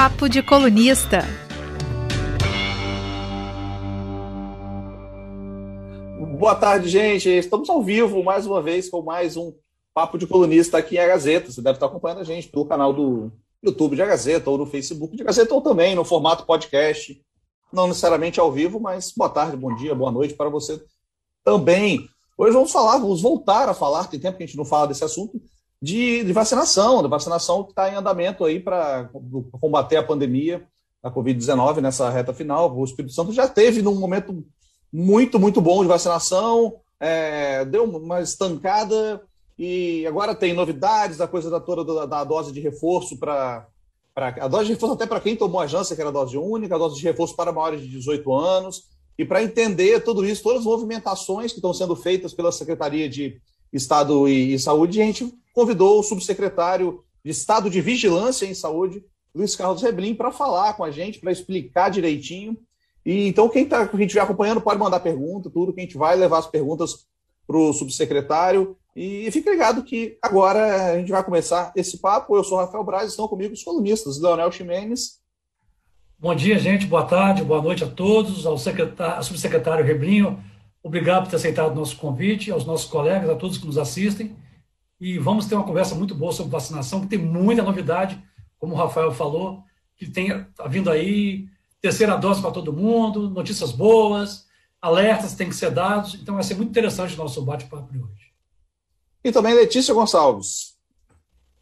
Papo de Colunista. Boa tarde, gente. Estamos ao vivo mais uma vez com mais um Papo de Colunista aqui em A Gazeta. Você deve estar acompanhando a gente pelo canal do YouTube de A Gazeta ou no Facebook de A Gazeta ou também no formato podcast. Não necessariamente ao vivo, mas boa tarde, bom dia, boa noite para você também. Hoje vamos falar, vamos voltar a falar, tem tempo que a gente não fala desse assunto, de, de vacinação, de vacinação que está em andamento aí para combater a pandemia da Covid-19 nessa reta final. O Espírito Santo já teve num momento muito, muito bom de vacinação, é, deu uma estancada e agora tem novidades, a coisa da toda da, da dose de reforço para a dose de reforço até para quem tomou a Janssen, que era a dose única, a dose de reforço para maiores de 18 anos, e para entender tudo isso, todas as movimentações que estão sendo feitas pela Secretaria de Estado e, e Saúde, a gente convidou o subsecretário de Estado de Vigilância em Saúde, Luiz Carlos Reblin, para falar com a gente, para explicar direitinho. E então, quem tá, quem estiver acompanhando pode mandar pergunta, tudo, que a gente vai levar as perguntas para o subsecretário. E fique ligado que agora a gente vai começar esse papo. Eu sou Rafael Braz, estão comigo os colunistas, Leonel Ximenes. Bom dia, gente. Boa tarde, boa noite a todos, ao, ao subsecretário Reblinho. Obrigado por ter aceitado o nosso convite, aos nossos colegas, a todos que nos assistem e vamos ter uma conversa muito boa sobre vacinação, que tem muita novidade, como o Rafael falou, que tem tá vindo aí terceira dose para todo mundo, notícias boas, alertas têm que ser dados, então vai ser muito interessante o nosso bate-papo de hoje. E também Letícia Gonçalves.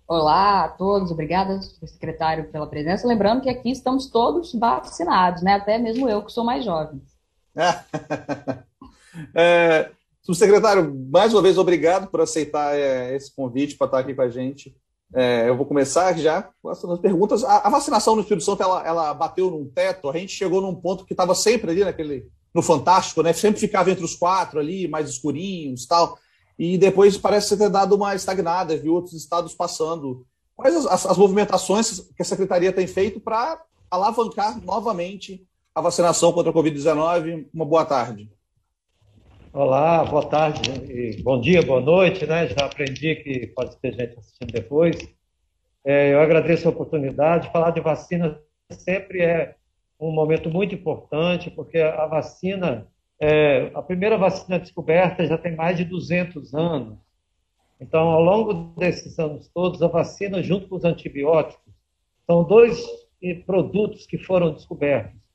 Olá a todos, obrigada, secretário, pela presença. Lembrando que aqui estamos todos vacinados, né? Até mesmo eu, que sou mais jovem. é, Subsecretário, mais uma vez, obrigado por aceitar é, esse convite para estar aqui com a gente. É, eu vou começar já com as perguntas. A, a, vacinação no Espírito Santo, ela, ela bateu num teto, a gente chegou num ponto que estava sempre ali naquele, no Fantástico, né? Sempre ficava entre os quatro ali, mais escurinhos tal. E depois parece ter dado uma estagnada, viu outros estados passando. Quais as, as, as movimentações que a Secretaria tem feito para alavancar novamente a vacinação contra a Covid-19? Uma boa tarde. Olá, boa tarde, bom dia, boa noite, né? Já aprendi que pode ter gente assistindo depois. É, eu agradeço a oportunidade. Falar de vacina sempre é um momento muito importante, porque a vacina, é, a primeira vacina descoberta já tem mais de 200 anos. Então, ao longo desses anos todos, a vacina, junto com os antibióticos, são dois produtos que foram descobertos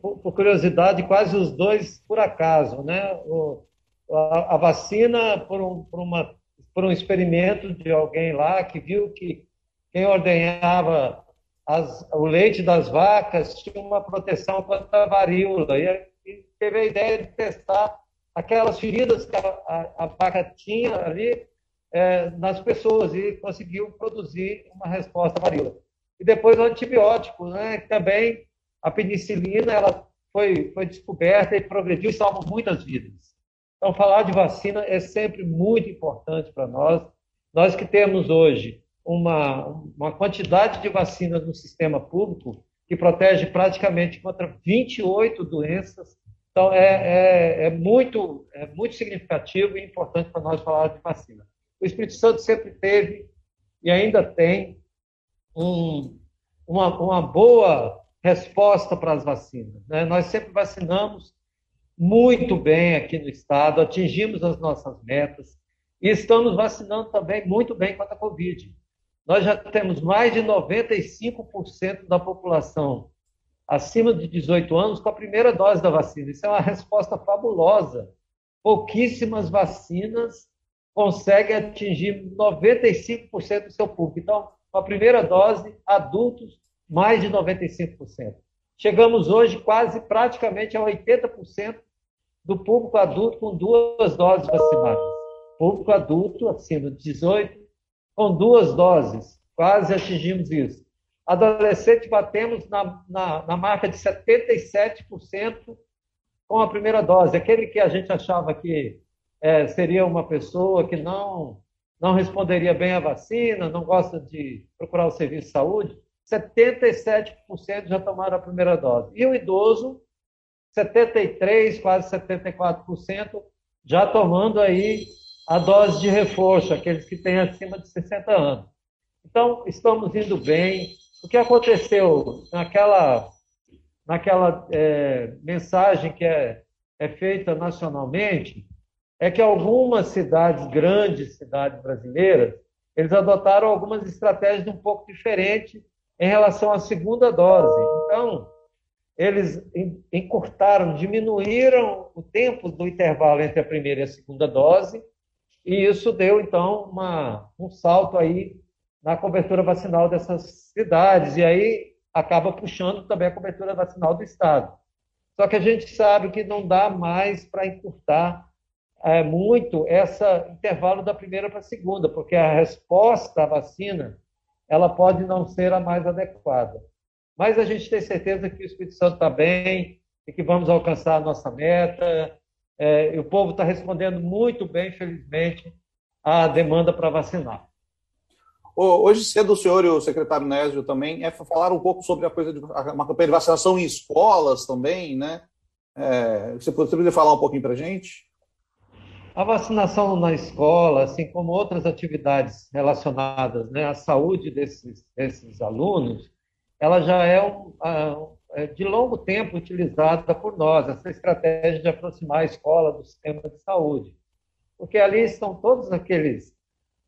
por, por, curiosidade, quase os dois por acaso, né? O, a, a, vacina por um, por, uma, por um experimento de alguém lá que viu que quem ordenhava as, o leite das vacas tinha uma proteção contra a varíola e, e teve a ideia de testar aquelas feridas que a, a, a vaca tinha ali é, nas pessoas e conseguiu produzir uma resposta varíola. E depois o antibiótico, né? Também a penicilina ela foi, foi descoberta e progrediu e salva muitas vidas. Então, falar de vacina é sempre muito importante para nós. Nós que temos hoje uma, uma quantidade de vacinas no sistema público que protege praticamente contra 28 doenças. Então, é, é, é muito, é muito significativo e importante para nós falar de vacina. O Espírito Santo sempre teve e ainda tem um, uma, uma boa resposta para as vacinas. Né? Nós sempre vacinamos muito bem aqui no estado, atingimos as nossas metas e estamos vacinando também muito bem contra a Covid. Nós já temos mais de 95% da população acima de 18 anos com a primeira dose da vacina. Isso é uma resposta fabulosa. Pouquíssimas vacinas conseguem atingir 95% do seu público. Então, com a primeira dose, adultos mais de 95%. Chegamos hoje quase praticamente a 80% do público adulto com duas doses vacinadas. Público adulto acima de 18 com duas doses, quase atingimos isso. Adolescente batemos na, na, na marca de 77% com a primeira dose. Aquele que a gente achava que é, seria uma pessoa que não, não responderia bem à vacina, não gosta de procurar o serviço de saúde, 77% já tomaram a primeira dose. E o idoso, 73%, quase 74%, já tomando aí a dose de reforço, aqueles que têm acima de 60 anos. Então, estamos indo bem, o que aconteceu naquela, naquela é, mensagem que é, é feita nacionalmente é que algumas cidades, grandes cidades brasileiras, eles adotaram algumas estratégias um pouco diferentes em relação à segunda dose. Então, eles encurtaram, diminuíram o tempo do intervalo entre a primeira e a segunda dose, e isso deu, então, uma, um salto aí na cobertura vacinal dessas cidades, e aí acaba puxando também a cobertura vacinal do Estado. Só que a gente sabe que não dá mais para encurtar é, muito esse intervalo da primeira para a segunda, porque a resposta à vacina ela pode não ser a mais adequada. Mas a gente tem certeza que o Espírito Santo está bem e que vamos alcançar a nossa meta. É, o povo está respondendo muito bem, felizmente, à demanda para vacinar. Hoje cedo o senhor e o secretário Nésio também é, falaram um pouco sobre a coisa de uma campanha de vacinação em escolas também, né? É, você poderia falar um pouquinho para a gente? A vacinação na escola, assim como outras atividades relacionadas né, à saúde desses, desses alunos, ela já é, um, é de longo tempo utilizada por nós, essa estratégia de aproximar a escola do sistema de saúde. Porque ali estão todos aqueles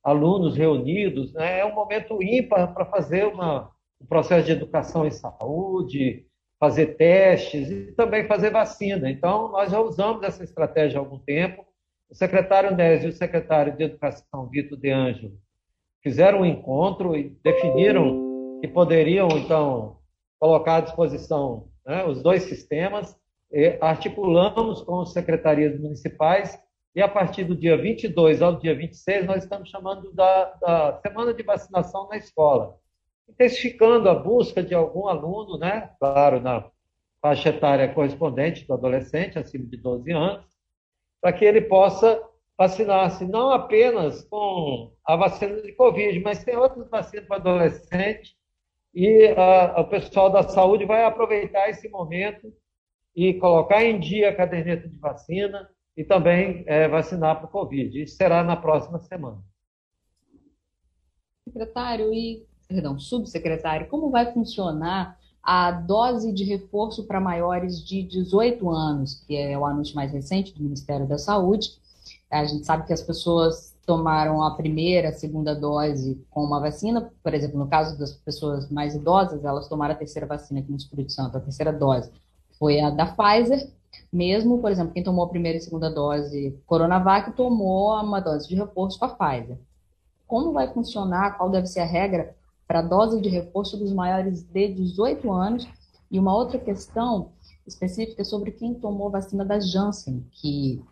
alunos reunidos, né? é um momento ímpar para fazer uma, um processo de educação em saúde, fazer testes e também fazer vacina. Então, nós já usamos essa estratégia há algum tempo. O secretário Nésio e o secretário de Educação, Vitor De Angelo, fizeram um encontro e definiram que poderiam, então, colocar à disposição né, os dois sistemas, articulamos com as secretarias municipais e a partir do dia 22 ao dia 26 nós estamos chamando da, da semana de vacinação na escola, intensificando a busca de algum aluno, né, claro, na faixa etária correspondente do adolescente, acima de 12 anos, para que ele possa vacinar-se não apenas com a vacina de Covid, mas tem outras vacinas para adolescente e a, o pessoal da saúde vai aproveitar esse momento e colocar em dia a caderneta de vacina e também é, vacinar para o Covid. Isso será na próxima semana. Secretário e, perdão, subsecretário, como vai funcionar a dose de reforço para maiores de 18 anos, que é o anúncio mais recente do Ministério da Saúde? A gente sabe que as pessoas tomaram a primeira, a segunda dose com uma vacina, por exemplo, no caso das pessoas mais idosas, elas tomaram a terceira vacina aqui no Espírito Santo, a terceira dose foi a da Pfizer, mesmo, por exemplo, quem tomou a primeira e segunda dose Coronavac tomou uma dose de reforço com a Pfizer. Como vai funcionar, qual deve ser a regra para dose de reforço dos maiores de 18 anos? E uma outra questão específica sobre quem tomou vacina da Janssen, que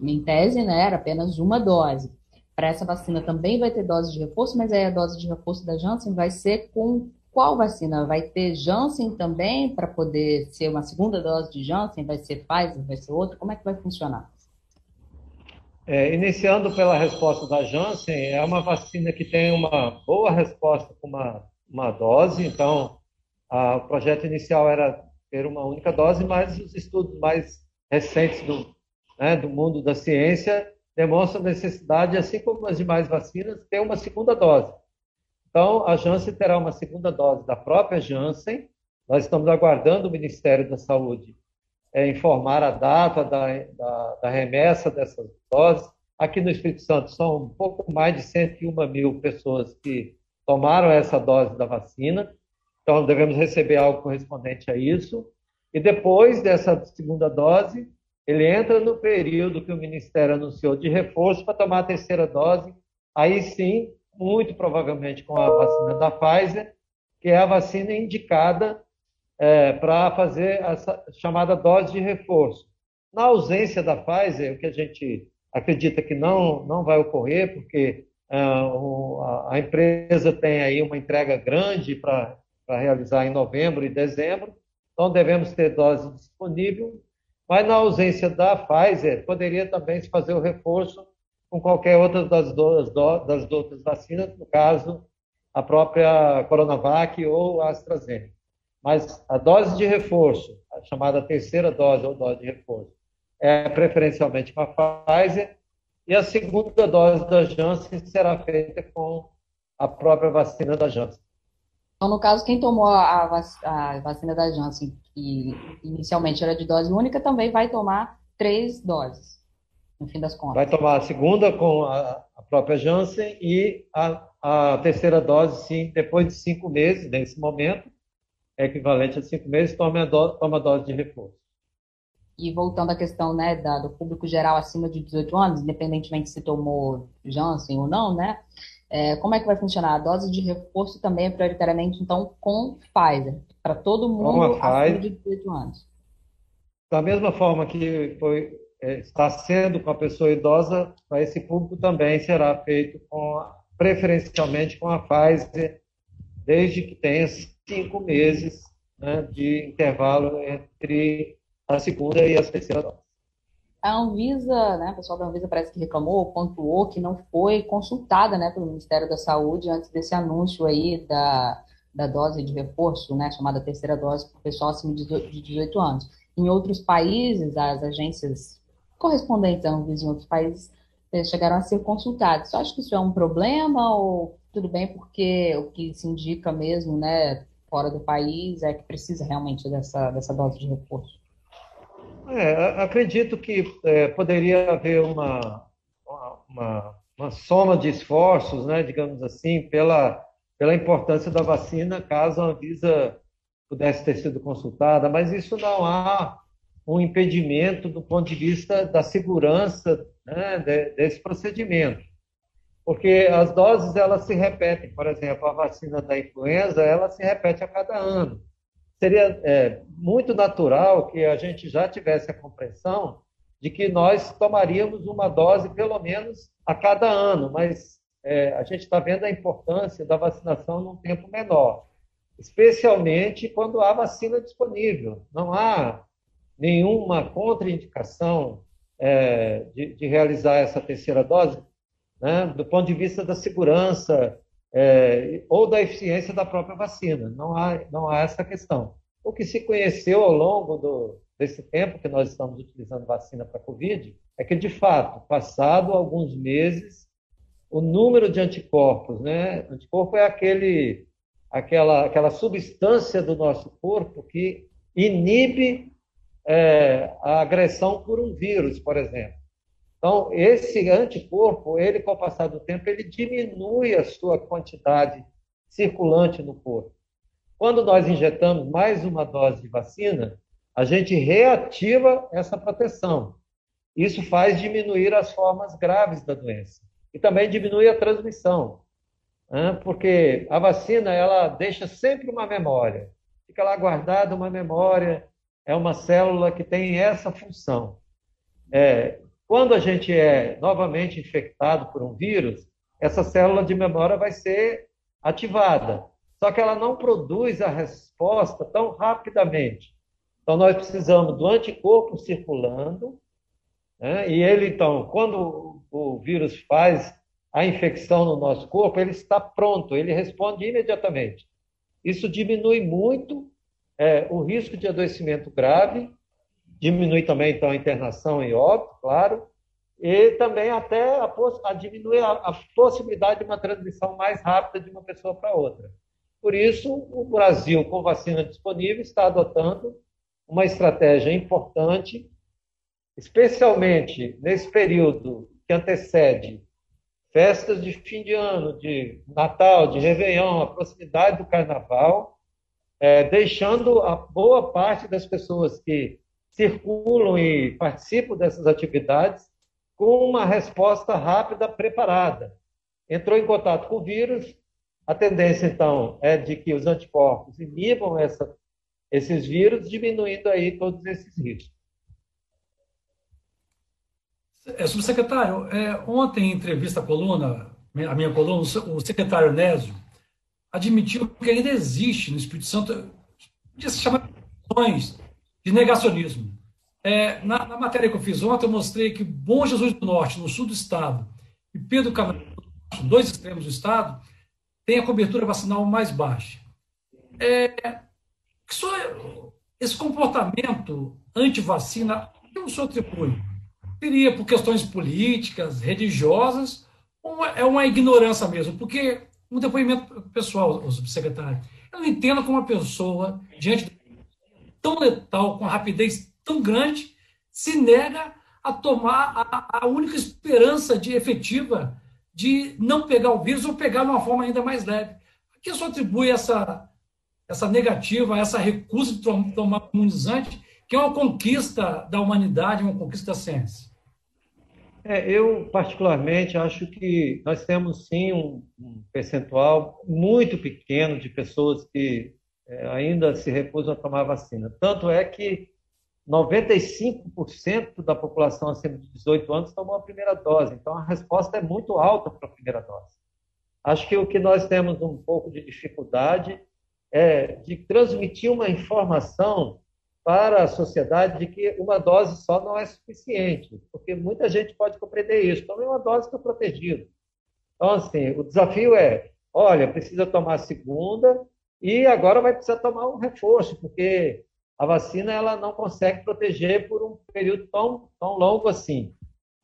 em tese né, era apenas uma dose para essa vacina também vai ter dose de reforço, mas aí a dose de reforço da Janssen vai ser com qual vacina? Vai ter Janssen também para poder ser uma segunda dose de Janssen? Vai ser Pfizer? Vai ser outra? Como é que vai funcionar? É, iniciando pela resposta da Janssen, é uma vacina que tem uma boa resposta com uma, uma dose, então a, o projeto inicial era ter uma única dose, mas os estudos mais recentes do, né, do mundo da ciência demonstra a necessidade, assim como as demais vacinas, ter uma segunda dose. Então, a Janssen terá uma segunda dose da própria Janssen. Nós estamos aguardando o Ministério da Saúde é, informar a data da, da, da, remessa dessas doses. Aqui no Espírito Santo são um pouco mais de 101 mil pessoas que tomaram essa dose da vacina. Então, devemos receber algo correspondente a isso. E depois dessa segunda dose, ele entra no período que o Ministério anunciou de reforço para tomar a terceira dose, aí sim, muito provavelmente com a vacina da Pfizer, que é a vacina indicada é, para fazer essa chamada dose de reforço. Na ausência da Pfizer, o que a gente acredita que não, não vai ocorrer, porque uh, a empresa tem aí uma entrega grande para realizar em novembro e dezembro, então devemos ter dose disponível mas na ausência da Pfizer, poderia também se fazer o reforço com qualquer outra das, duas, das outras vacinas, no caso, a própria Coronavac ou a AstraZeneca. Mas a dose de reforço, a chamada terceira dose ou dose de reforço, é preferencialmente com a Pfizer, e a segunda dose da Janssen será feita com a própria vacina da Janssen. Então, no caso, quem tomou a, vacina da Janssen, que inicialmente era de dose única, também vai tomar três doses, no fim das contas. Vai tomar a segunda com a, a própria Janssen e a, a terceira dose, sim, depois de cinco meses, nesse momento, é equivalente a cinco meses, toma a, do, toma a dose de reforço. E voltando à questão né, da, do público geral acima de 18 anos, independentemente se tomou Janssen ou não, né? É, como é que vai funcionar? A dose de reforço também é prioritariamente, então, com Pfizer, para todo mundo acima de 18 anos. Da mesma forma que foi, é, está sendo com a pessoa idosa, para esse público também será feito com, preferencialmente com a Pfizer, desde que tenha cinco meses né, de intervalo entre a segunda e a terceira dose. A Anvisa, né, o pessoal da Anvisa parece que reclamou, pontuou que não foi consultada né, pelo Ministério da Saúde antes desse anúncio aí da, da dose de reforço, né, chamada terceira dose para o pessoal acima de 18 anos. Em outros países, as agências correspondentes à Anvisa em outros países chegaram a ser consultadas. Você acha que isso é um problema ou tudo bem porque o que se indica mesmo, né, fora do país é que precisa realmente dessa, dessa dose de reforço? É, acredito que é, poderia haver uma, uma, uma, soma de esforços, né, digamos assim, pela, pela importância da vacina, caso a Anvisa pudesse ter sido consultada, mas isso não há um impedimento do ponto de vista da segurança né, desse procedimento. Porque as doses elas se repetem, por exemplo, a vacina da influenza ela se repete a cada ano. Seria é, muito natural que a gente já tivesse a compreensão de que nós tomaríamos uma dose pelo menos a cada ano, mas é, a gente está vendo a importância da vacinação num tempo menor, especialmente quando há vacina disponível. Não há nenhuma contraindicação é, de, de, realizar essa terceira dose, né, do ponto de vista da segurança, é, ou da eficiência da própria vacina. Não há, não há essa questão. O que se conheceu ao longo do, desse tempo que nós estamos utilizando vacina para Covid é que, de fato, passado alguns meses, o número de anticorpos, né? Anticorpo é aquele, aquela, aquela substância do nosso corpo que inibe é, a agressão por um vírus, por exemplo. Então, esse anticorpo, ele, com o passar do tempo, ele diminui a sua quantidade circulante no corpo. Quando nós injetamos mais uma dose de vacina, a gente reativa essa proteção. Isso faz diminuir as formas graves da doença e também diminui a transmissão, né? porque a vacina ela deixa sempre uma memória, fica lá guardada uma memória, é uma célula que tem essa função. É, quando a gente é novamente infectado por um vírus, essa célula de memória vai ser ativada, só que ela não produz a resposta tão rapidamente. Então, nós precisamos do anticorpo circulando, né? e ele, então, quando o vírus faz a infecção no nosso corpo, ele está pronto, ele responde imediatamente. Isso diminui muito é, o risco de adoecimento grave diminui também, então, a internação e óbito, claro, e também até a, a diminuir a, a, possibilidade de uma transmissão mais rápida de uma pessoa para outra. Por isso, o Brasil, com vacina disponível, está adotando uma estratégia importante, especialmente nesse período que antecede festas de fim de ano, de Natal, de Réveillon, a proximidade do Carnaval, é, deixando a boa parte das pessoas que circulam e participam dessas atividades com uma resposta rápida, preparada. Entrou em contato com o vírus, a tendência, então, é de que os anticorpos inibam essa, esses vírus, diminuindo aí todos esses riscos. É, subsecretário, é, ontem, em entrevista à coluna, a minha coluna, o secretário Nésio admitiu que ainda existe no Espírito Santo, podia se chamar de negacionismo. É, na, na, matéria que eu fiz ontem, eu mostrei que Bom Jesus do Norte, no sul do estado, e Pedro Camargo, dois extremos do estado, tem a cobertura vacinal mais baixa. É, só esse comportamento anti-vacina, que o senhor atribui? Seria por questões políticas, religiosas, ou é uma ignorância mesmo? Porque, um depoimento pessoal, o subsecretário, Eu não entendo como uma pessoa, diante tão letal, com rapidez tão grande, se nega a tomar a, a única esperança de efetiva de não pegar o vírus ou pegar de uma forma ainda mais leve. Que só atribui essa, essa negativa, essa recusa de tomar imunizante, que é uma conquista da humanidade, uma conquista da ciência? É, eu, particularmente, acho que nós temos sim um, um percentual muito pequeno de pessoas que ainda se recusam a tomar vacina. Tanto é que 95% da população acima de 18 anos tomou a primeira dose. Então, a resposta é muito alta para a primeira dose. Acho que o que nós temos um pouco de dificuldade é de transmitir uma informação para a sociedade de que uma dose só não é suficiente, porque muita gente pode compreender isso. Tome uma dose para protegido. Então, assim, o desafio é, olha, precisa tomar a segunda e agora vai precisar tomar um reforço, porque a vacina ela não consegue proteger por um período tão, tão longo assim.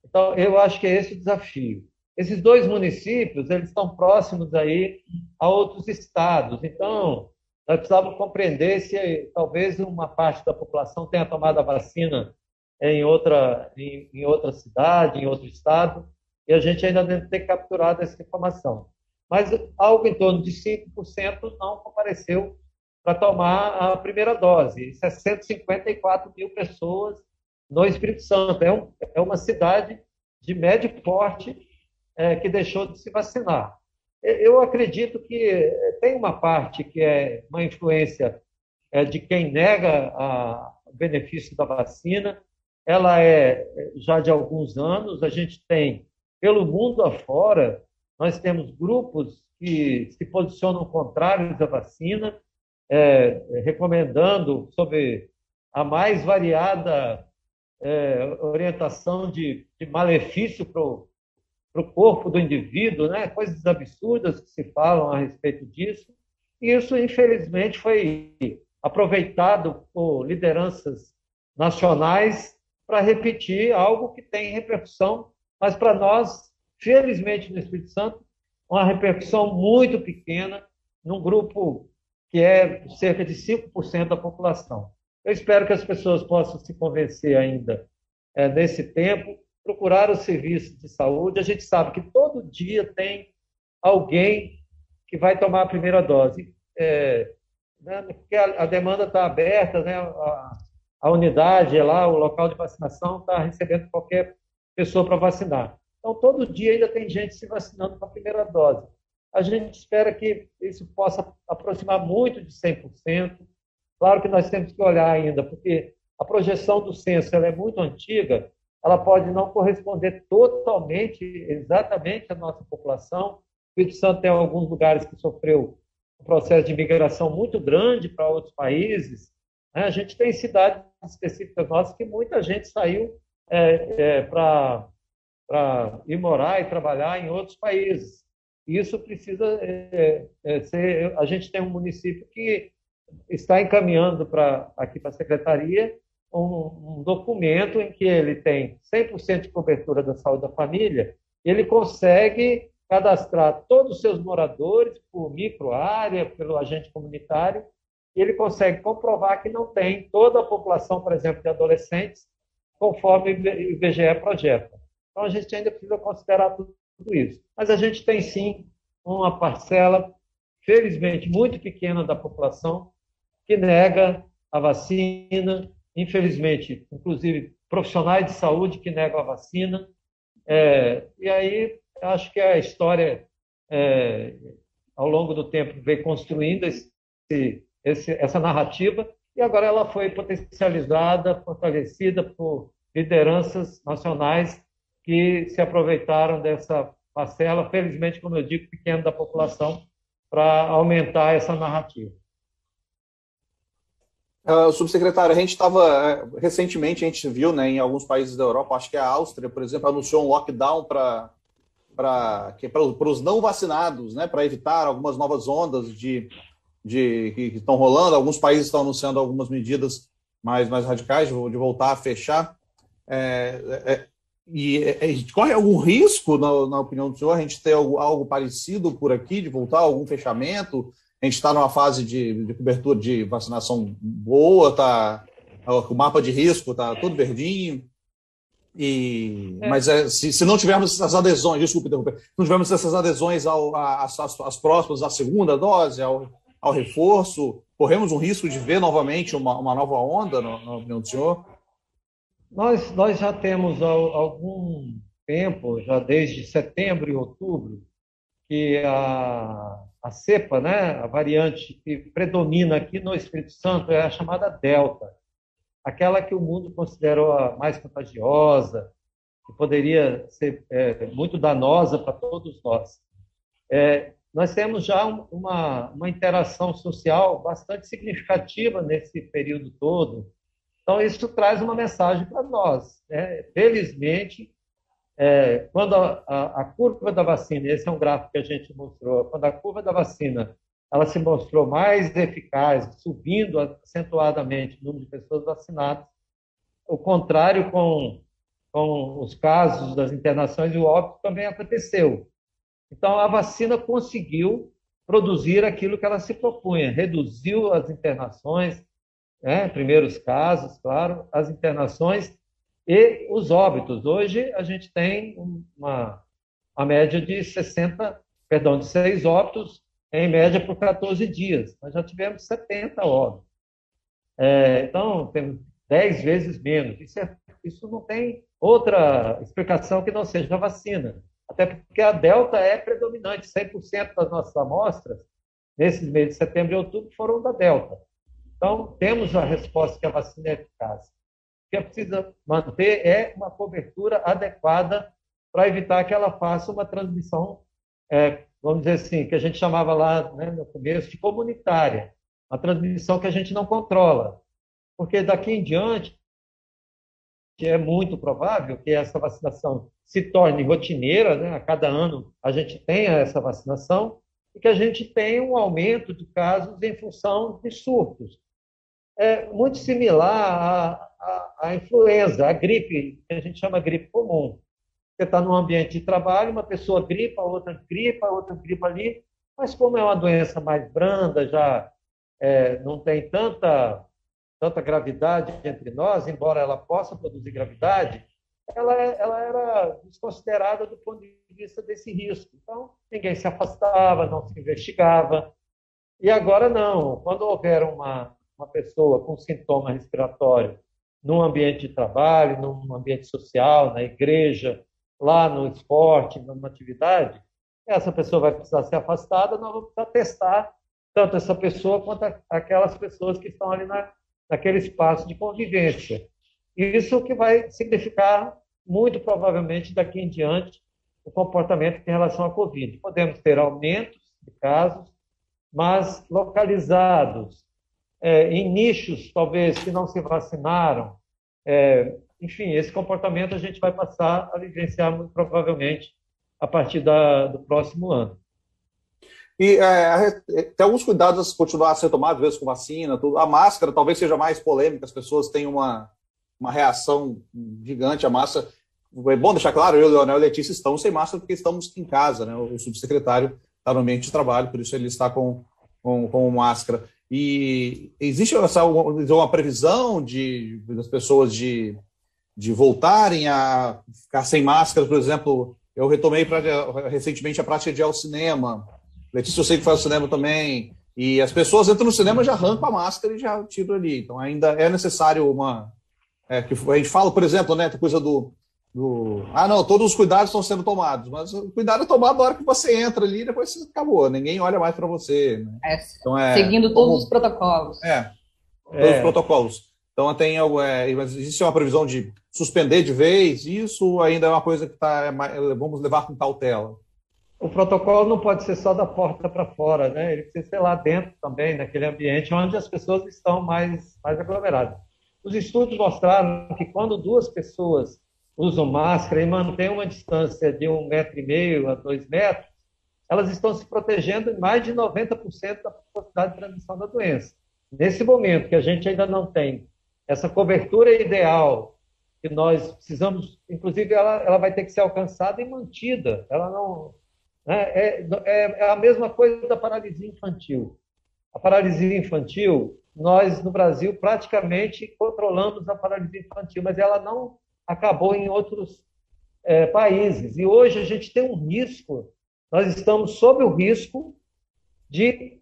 Então, eu acho que é esse o desafio. Esses dois municípios, eles estão próximos aí a outros estados. Então, nós precisávamos compreender se talvez uma parte da população tenha tomado a vacina em outra, em, em outra cidade, em outro estado, e a gente ainda deve ter capturado essa informação. Mas algo em torno de 5% não compareceu para tomar a primeira dose. Isso é 154 mil pessoas no Espírito Santo. É, um, é uma cidade de médio porte é, que deixou de se vacinar. Eu acredito que tem uma parte que é uma influência é, de quem nega o benefício da vacina. Ela é já de alguns anos. A gente tem, pelo mundo afora, nós temos grupos que se posicionam contrários à vacina, é, recomendando sobre a mais variada é, orientação de, de malefício para o corpo do indivíduo, né? coisas absurdas que se falam a respeito disso. E isso, infelizmente, foi aproveitado por lideranças nacionais para repetir algo que tem repercussão, mas para nós, felizmente no Espírito Santo, uma repercussão muito pequena num grupo que é cerca de 5% da população. Eu espero que as pessoas possam se convencer ainda é, nesse tempo procurar os serviços de saúde. A gente sabe que todo dia tem alguém que vai tomar a primeira dose. É, né, porque a, a demanda está aberta, né, a, a unidade é lá, o local de vacinação está recebendo qualquer pessoa para vacinar. Então, todo dia ainda tem gente se vacinando com a primeira dose. A gente espera que isso possa aproximar muito de 100%. Claro que nós temos que olhar ainda, porque a projeção do censo é muito antiga, ela pode não corresponder totalmente, exatamente à nossa população. O Espírito Santo tem alguns lugares que sofreu um processo de migração muito grande para outros países. Né? A gente tem cidades específicas nossas que muita gente saiu é, é, para ir morar e trabalhar em outros países. Isso precisa é, é, ser. A gente tem um município que está encaminhando para aqui para a secretaria um, um documento em que ele tem 100% de cobertura da saúde da família, ele consegue cadastrar todos os seus moradores por microárea, pelo agente comunitário, e ele consegue comprovar que não tem toda a população, por exemplo, de adolescentes, conforme o IBGE projeta. Então, a gente ainda precisa considerar tudo, tudo isso. Mas a gente tem, sim, uma parcela, felizmente, muito pequena da população que nega a vacina, infelizmente, inclusive profissionais de saúde que negam a vacina. É, e aí, acho que a história, é, ao longo do tempo, veio construindo esse, esse, essa narrativa, e agora ela foi potencializada, fortalecida por lideranças nacionais que se aproveitaram dessa parcela, felizmente, como eu digo, pequena da população, para aumentar essa narrativa. Uh, subsecretário, a gente estava é, recentemente a gente viu, né, em alguns países da Europa, acho que a Áustria, por exemplo, anunciou um lockdown para para os não vacinados, né, para evitar algumas novas ondas de, de que estão rolando. Alguns países estão anunciando algumas medidas mais mais radicais de, de voltar a fechar. É, é, e é, é corre algum risco, na, na, opinião do senhor, a gente ter algo, algo parecido por aqui, de voltar a algum fechamento? a gente está numa fase de, de, cobertura de vacinação boa, tá, o mapa de risco está todo verdinho. E, é. Mas é, se, se, não tivermos essas adesões, desculpe interromper, se não tivermos essas adesões às próximas, à segunda dose, ao, ao reforço, corremos um risco de ver novamente uma, uma nova onda, na, na opinião do senhor? Nós, nós já temos algum tempo, já desde setembro e outubro, que a, a cepa, né, a variante que predomina aqui no Espírito Santo é a chamada Delta, aquela que o mundo considerou a mais contagiosa, que poderia ser é, muito danosa para todos nós. É, nós temos já uma, uma interação social bastante significativa nesse período todo. Então, isso traz uma mensagem para nós. Né? Felizmente, é, quando a, a, a, curva da vacina, esse é um gráfico que a gente mostrou, quando a curva da vacina ela se mostrou mais eficaz, subindo acentuadamente o número de pessoas vacinadas, o contrário com, com os casos das internações e o óbito também aconteceu. Então, a vacina conseguiu produzir aquilo que ela se propunha, reduziu as internações, né, primeiros casos, claro, as internações e os óbitos. Hoje a gente tem uma, uma média de 60, perdão, de 6 óbitos em média por 14 dias. Nós já tivemos 70 óbitos. É, então, temos 10 vezes menos. Isso, é, isso não tem outra explicação que não seja a vacina. Até porque a Delta é predominante. 100% das nossas amostras, nesses meses de setembro e outubro, foram da Delta. Então, temos a resposta que a vacina é eficaz que é precisa manter é uma cobertura adequada para evitar que ela faça uma transmissão, é, vamos dizer assim, que a gente chamava lá né, no começo de comunitária, uma transmissão que a gente não controla. Porque daqui em diante, é muito provável que essa vacinação se torne rotineira, né? a cada ano a gente tenha essa vacinação, e que a gente tenha um aumento de casos em função de surtos. É muito similar a, a influenza, a gripe, que a gente chama gripe comum. Você está num ambiente de trabalho, uma pessoa gripa, outra gripa, outra gripa ali, mas como é uma doença mais branda, já é, não tem tanta, tanta gravidade entre nós, embora ela possa produzir gravidade, ela, ela era desconsiderada do ponto de vista desse risco. Então, ninguém se afastava, não se investigava. E agora não. Quando houver uma, uma pessoa com sintoma respiratório num ambiente de trabalho, num ambiente social, na igreja, lá no esporte, numa atividade, essa pessoa vai precisar ser afastada, nós vamos precisar testar tanto essa pessoa quanto aquelas pessoas que estão ali na, naquele espaço de convivência. Isso que vai significar, muito provavelmente, daqui em diante, o comportamento em relação à Covid. Podemos ter aumentos de casos, mas localizados é, em nichos, talvez, que não se vacinaram. É, enfim, esse comportamento a gente vai passar a vivenciar muito provavelmente a partir da, do próximo ano. E é, tem alguns cuidados a continuar a ser tomados, vezes com vacina, tudo. A máscara talvez seja mais polêmica, as pessoas têm uma, uma reação gigante à máscara. É bom deixar claro, eu, Leonel e Letícia estamos sem máscara porque estamos em casa, né? O subsecretário está no ambiente de trabalho, por isso ele está com, com, com máscara. E existe essa, uma previsão de, das pessoas de, de voltarem a ficar sem máscara, por exemplo? Eu retomei pra, recentemente a prática de ir ao cinema. Letícia, eu sei que faz cinema também. E as pessoas entram no cinema já arrancam a máscara e já tiram ali. Então ainda é necessário uma. É, que a gente fala, por exemplo, né, coisa do do, ah, não, todos os cuidados estão sendo tomados, mas o cuidado é tomado na hora que você entra ali, depois você acabou, ninguém olha mais para você. Né? É, então, é, seguindo todos como, os protocolos. É, todos é. os protocolos. Então tem algo, é, existe uma previsão de suspender de vez, isso ainda é uma coisa que tá, é vamos levar com cautela. O protocolo não pode ser só da porta para fora, né? Ele precisa ser lá dentro também, naquele ambiente onde as pessoas estão mais, mais aglomeradas. Os estudos mostraram que quando duas pessoas usam máscara e mantêm uma distância de um metro e meio a dois metros, elas estão se protegendo em mais de 90% da possibilidade de transmissão da doença. Nesse momento que a gente ainda não tem essa cobertura ideal, que nós precisamos, inclusive ela, ela vai ter que ser alcançada e mantida. Ela não né, é, é, é a mesma coisa da paralisia infantil. A paralisia infantil, nós no Brasil praticamente controlamos a paralisia infantil, mas ela não acabou em outros é, países. E hoje a gente tem um risco, nós estamos sob o risco de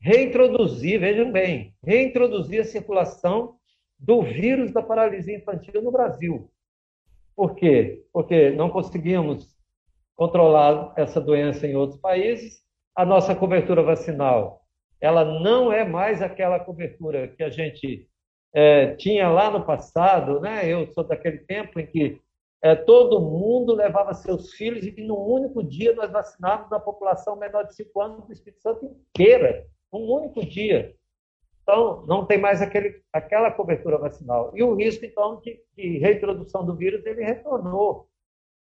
reintroduzir, vejam bem, reintroduzir a circulação do vírus da paralisia infantil no Brasil. Por quê? Porque não conseguimos controlar essa doença em outros países, a nossa cobertura vacinal ela não é mais aquela cobertura que a gente é, tinha lá no passado, né? Eu sou daquele tempo em que é, todo mundo levava seus filhos e num único dia nós vacinávamos a população menor de 5 anos do Espírito Santo inteira, num único dia. Então, não tem mais aquele, aquela cobertura vacinal. E o risco, então, de, de reintrodução do vírus, ele retornou.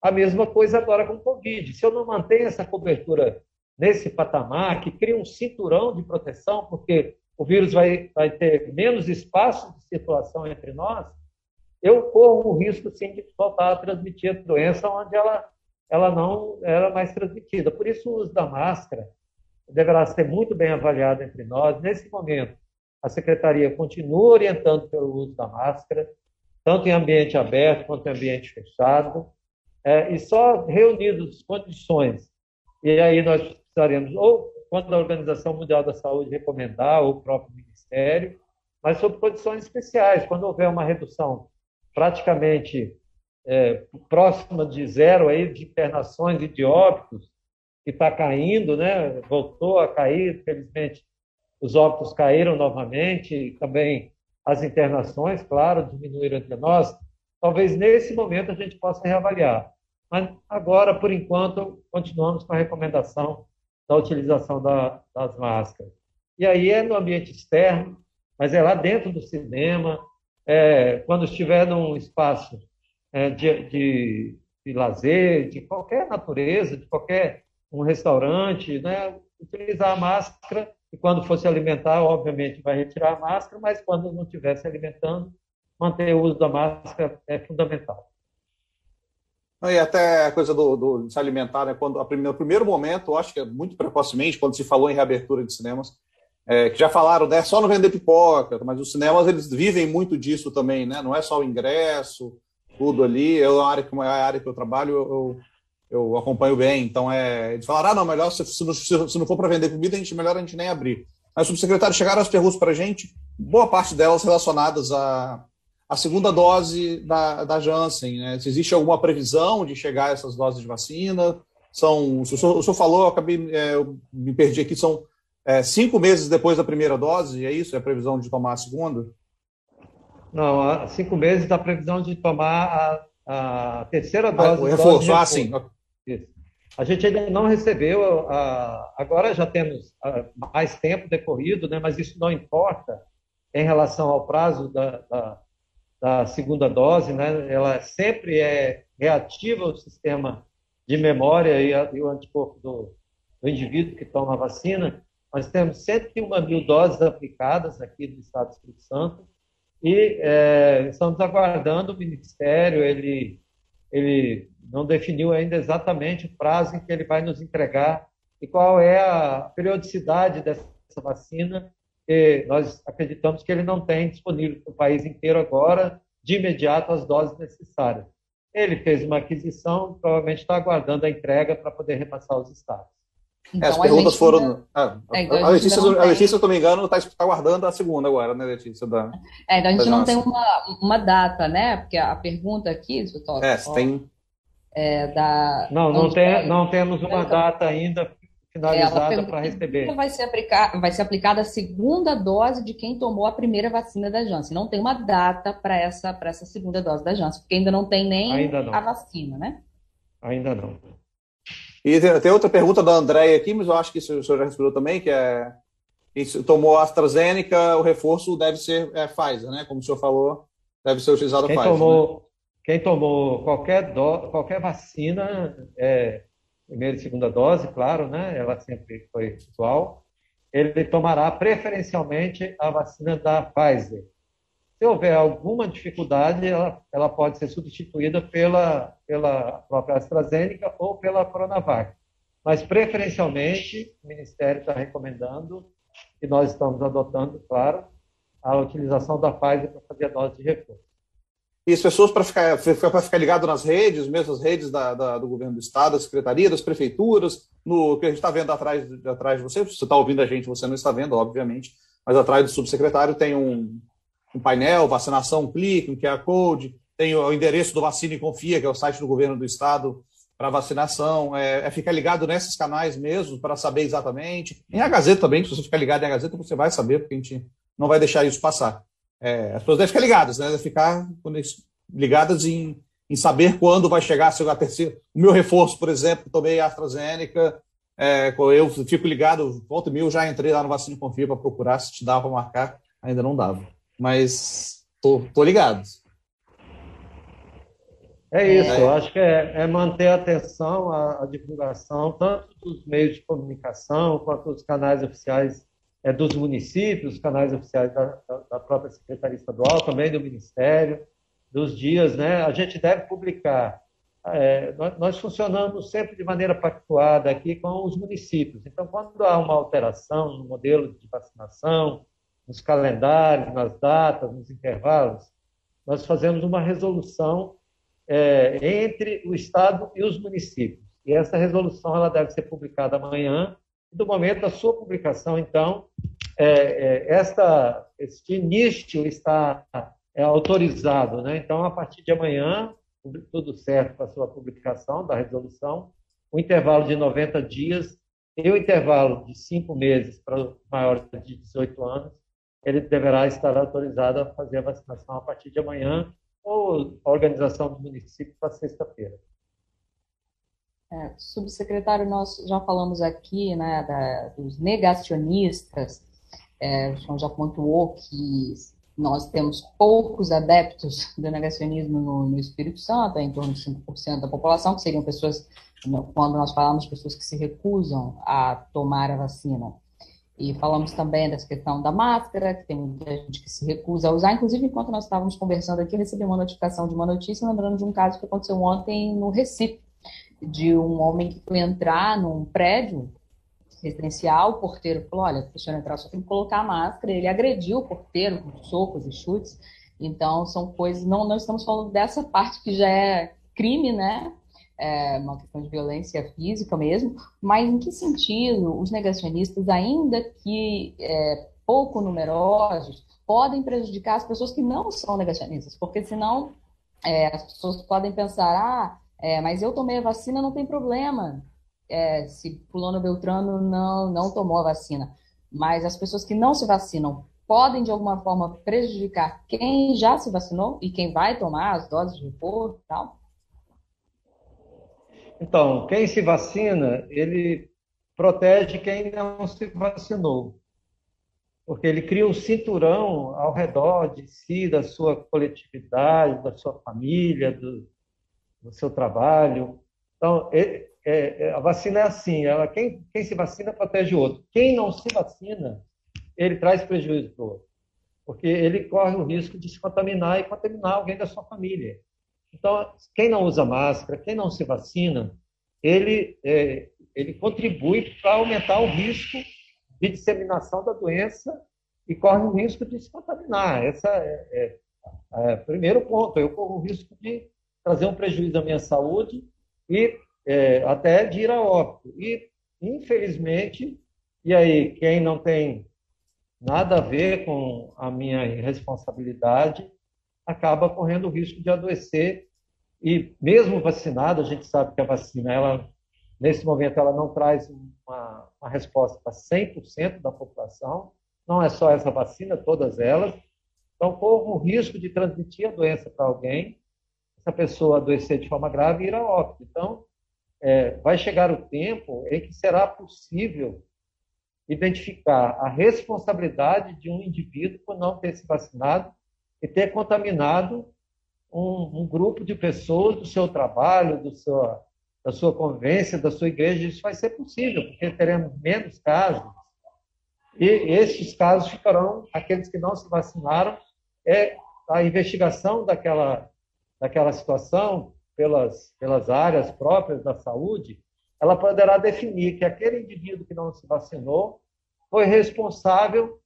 A mesma coisa agora com o Covid. Se eu não mantenho essa cobertura nesse patamar, que cria um cinturão de proteção, porque o vírus vai, vai ter menos espaço de circulação entre nós, eu corro o risco, sim, de voltar a transmitir a doença onde ela, ela não era mais transmitida. Por isso, o uso da máscara deverá ser muito bem avaliado entre nós. Nesse momento, a Secretaria continua orientando pelo uso da máscara, tanto em ambiente aberto quanto em ambiente fechado, é, e só reunidas condições, e aí nós precisaremos, ou quando a Organização Mundial da Saúde recomendar, ou o próprio Ministério, mas sob condições especiais, quando houver uma redução praticamente é, próxima de zero aí de internações e de óbitos, que está caindo, né? voltou a cair, felizmente os óbitos caíram novamente, e também as internações, claro, diminuíram entre nós. Talvez nesse momento a gente possa reavaliar. Mas agora, por enquanto, continuamos com a recomendação da utilização da, das máscaras. E aí é no ambiente externo, mas é lá dentro do cinema, é, quando estiver num espaço é, de, de, de, lazer, de qualquer natureza, de qualquer um restaurante, né, utilizar a máscara e quando for se alimentar, obviamente vai retirar a máscara, mas quando não estiver se alimentando, manter o uso da máscara é fundamental. E até a coisa do, do se alimentar, né? Quando, no primeiro momento, acho que é muito precocemente, quando se falou em reabertura de cinemas, é, que já falaram, né? Só não vender pipoca, mas os cinemas eles vivem muito disso também, né? Não é só o ingresso, tudo ali. Eu, a área que, a área que eu trabalho, eu, eu acompanho bem. Então, é, eles falaram, ah, não, melhor se, se, se não for para vender comida, a gente, melhor a gente nem abrir. Mas, subsecretário, chegaram as perguntas para a gente, boa parte delas relacionadas a a segunda dose da, da Janssen, né? Se existe alguma previsão de chegar a essas doses de vacina? São, o senhor, o senhor falou, eu acabei, é, eu me perdi aqui, são é, cinco meses depois da primeira dose, é isso? É a previsão de tomar a segunda? Não, cinco meses da previsão de tomar a, a terceira dose. Ah, o reforço, dose ah, sim. Isso. A gente ainda não recebeu, a, agora já temos mais tempo decorrido, né, mas isso não importa em relação ao prazo da, da da segunda dose, né, ela sempre é reativa ao sistema de memória e, a, e o anticorpo do, do, indivíduo que toma a vacina. Nós temos 101 mil doses aplicadas aqui no Estado do Espírito Santo e é, estamos aguardando o Ministério, ele, ele não definiu ainda exatamente o prazo em que ele vai nos entregar e qual é a periodicidade dessa vacina porque nós acreditamos que ele não tem disponível para o país inteiro agora, de imediato, as doses necessárias. Ele fez uma aquisição, provavelmente está aguardando a entrega para poder repassar aos estados. Então, as perguntas foram. Ainda... Ah, é, então a, Letícia, a Letícia, se eu não me engano, está tá aguardando a segunda agora, né, Letícia? Da, é, então a gente não tem uma, uma data, né? Porque a pergunta aqui, doutor. É, tem. É, da, não, não, tem, não temos uma então, data ainda finalizada para receber. Vai ser, aplicar, vai ser aplicada a segunda dose de quem tomou a primeira vacina da Janssen. Não tem uma data para essa, essa segunda dose da Janssen, porque ainda não tem nem não. a vacina, né? Ainda não. E tem, tem outra pergunta da Andréia aqui, mas eu acho que o senhor já respondeu também, que é se tomou AstraZeneca, o reforço deve ser é, Pfizer, né? Como o senhor falou, deve ser utilizado quem Pfizer. Tomou, né? Quem tomou qualquer, do, qualquer vacina é, primeira e segunda dose, claro, né? Ela sempre foi igual. Ele tomará preferencialmente a vacina da Pfizer. Se houver alguma dificuldade, ela, ela pode ser substituída pela, pela própria AstraZeneca ou pela Coronavac. Mas, preferencialmente, o Ministério está recomendando e nós estamos adotando, claro, a utilização da Pfizer para fazer a dose de reforço. E as pessoas, para ficar, para ficar ligado nas redes, mesmo as redes da, da, do governo do Estado, da Secretaria, das prefeituras, no que a gente está vendo atrás, atrás de você, você está ouvindo a gente, você não está vendo, obviamente, mas atrás do subsecretário tem um, um painel, vacinação, clique, um QR Code, tem o endereço do Vacina e Confia, que é o site do governo do Estado para vacinação, é, é, ficar ligado nesses canais mesmo para saber exatamente. Em a Gazeta também, se você ficar ligado em a Gazeta, você vai saber, porque a gente não vai deixar isso passar. É, as pessoas devem ficar ligadas, né? Devem ficar ligadas em, em saber quando vai chegar a terceira. O meu reforço, por exemplo, tomei AstraZeneca, é, eu fico ligado, volta e mil, já entrei lá no Vacina Confia para procurar se te dava para marcar, ainda não dava. Mas tô, tô ligado. É isso, é. eu acho que é, é manter a atenção à, à, divulgação, tanto dos meios de comunicação, quanto dos canais oficiais é, dos municípios, canais oficiais da, da, própria Secretaria Estadual, também do Ministério, dos dias, né? A gente deve publicar. É, nós, nós, funcionamos sempre de maneira pactuada aqui com os municípios. Então, quando há uma alteração no modelo de vacinação, nos calendários, nas datas, nos intervalos, nós fazemos uma resolução é, entre o Estado e os municípios. E essa resolução ela deve ser publicada amanhã. Do momento da sua publicação, então, é, é, esta, este início está é, autorizado. Né? Então, a partir de amanhã, tudo certo para a sua publicação da resolução, o intervalo de 90 dias e o intervalo de cinco meses para maiores de 18 anos, ele deverá estar autorizado a fazer a vacinação a partir de amanhã ou a organização do município para sexta-feira. É, subsecretário, nós já falamos aqui né, da, dos negacionistas, é, o senhor já pontuou que nós temos poucos adeptos do negacionismo no, no Espírito Santo, é em torno de 5% da população, que seriam pessoas, quando nós falamos pessoas que se recusam a tomar a vacina. E falamos também dessa questão da máscara, que tem muita gente que se recusa a usar. Inclusive, enquanto nós estávamos conversando aqui, recebi uma notificação de uma notícia, lembrando de um caso que aconteceu ontem no Recife, de um homem que foi entrar num prédio residencial, o porteiro falou, olha, para o senhor entrar só tem que colocar a máscara, ele agrediu o porteiro com socos e chutes, então são coisas, não, não estamos falando dessa parte que já é crime, né, é, uma questão de violência física mesmo, mas em que sentido os negacionistas, ainda que é, pouco numerosos, podem prejudicar as pessoas que não são negacionistas? Porque senão é, as pessoas podem pensar, ah, é, mas eu tomei a vacina, não tem problema. É, se fulano Beltrano não, não tomou a vacina. Mas as pessoas que não se vacinam podem, de alguma forma, prejudicar quem já se vacinou e quem vai tomar as doses de reforço e tal? Então, quem se vacina, ele protege quem não se vacinou. Porque ele cria um cinturão ao redor de si, da sua coletividade, da sua família, do, do seu trabalho. Então, é, é, a vacina é assim: ela, quem, quem se vacina protege o outro. Quem não se vacina, ele traz prejuízo para o outro. Porque ele corre o risco de se contaminar e contaminar alguém da sua família. Então, quem não usa máscara, quem não se vacina, ele, é, ele contribui para aumentar o risco de disseminação da doença e corre o risco de se contaminar. Esse é, é, é primeiro ponto. Eu corro o risco de trazer um prejuízo à minha saúde e é, até de ir a óbito. E, infelizmente, e aí, quem não tem nada a ver com a minha responsabilidade, acaba correndo o risco de adoecer e mesmo vacinado, a gente sabe que a vacina, ela, nesse momento, ela não traz uma, uma resposta para 100% da população, não é só essa vacina, todas elas. Então, corre o risco de transmitir a doença para alguém, essa pessoa adoecer de forma grave ir a óbito. Então, é, vai chegar o tempo em que será possível identificar a responsabilidade de um indivíduo por não ter se vacinado e ter contaminado um, um grupo de pessoas do seu trabalho, do seu, da sua convivência, da sua igreja. Isso vai ser possível, porque teremos menos casos. E esses casos ficarão, aqueles que não se vacinaram, é a investigação daquela, daquela situação pelas, pelas áreas próprias da saúde, ela poderá definir que aquele indivíduo que não se vacinou foi responsável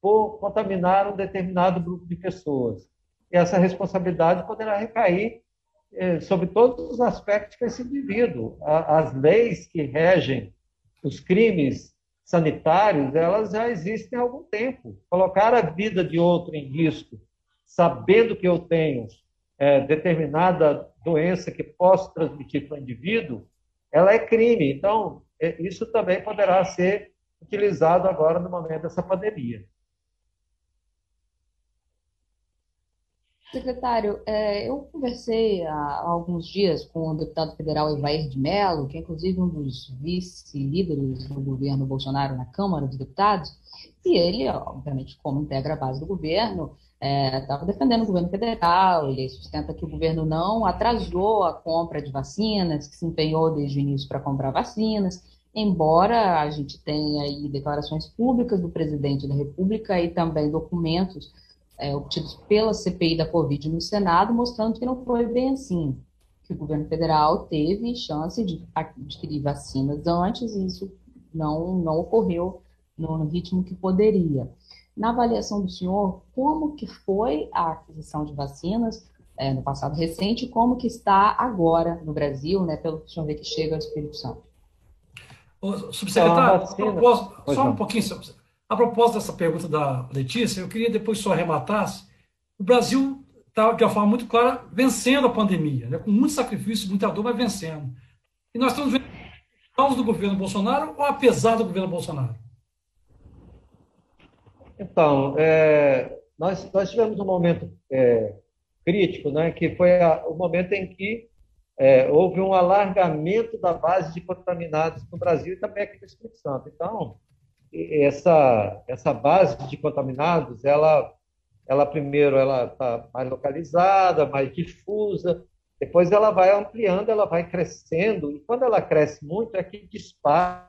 por contaminar um determinado grupo de pessoas. E essa responsabilidade poderá recair eh, sobre todos os aspectos desse indivíduo. As leis que regem os crimes sanitários, elas já existem há algum tempo. Colocar a vida de outro em risco, sabendo que eu tenho é, determinada doença que posso transmitir para o indivíduo, ela é crime. Então, é, isso também poderá ser utilizado agora no momento dessa pandemia. Secretário, é, eu conversei há alguns dias com o deputado federal Evair de Mello, que é inclusive um dos vice-líderes do governo Bolsonaro na Câmara dos Deputados, e ele, obviamente, como integra a base do governo, estava é, defendendo o governo federal, ele sustenta que o governo não atrasou a compra de vacinas, que se empenhou desde o início para comprar vacinas, embora a gente tenha aí declarações públicas do presidente da República e também documentos é, obtidos pela CPI da Covid no Senado, mostrando que não foi bem assim, que o governo federal teve chance de adquirir vacinas antes e isso não, não ocorreu no, no ritmo que poderia. Na avaliação do senhor, como que foi a aquisição de vacinas é, no passado recente e como que está agora no Brasil, né, pelo que o senhor vê que chega ao Espírito Santo? Ô, subsecretário, só um pouquinho, a propósito dessa pergunta da Letícia, eu queria depois só arrematasse. O Brasil está, de uma forma muito clara, vencendo a pandemia, né? com muito sacrifício, muita dor, mas vencendo. E nós estamos vendo causa do governo Bolsonaro ou apesar do governo Bolsonaro? Então, é, nós, nós tivemos um momento é, crítico, né, que foi a, o momento em que é, houve um alargamento da base de contaminados no Brasil e também aqui no Espírito Santo. Então, essa, essa base de contaminados, ela, ela primeiro ela está mais localizada, mais difusa, depois ela vai ampliando, ela vai crescendo, e quando ela cresce muito é que disparam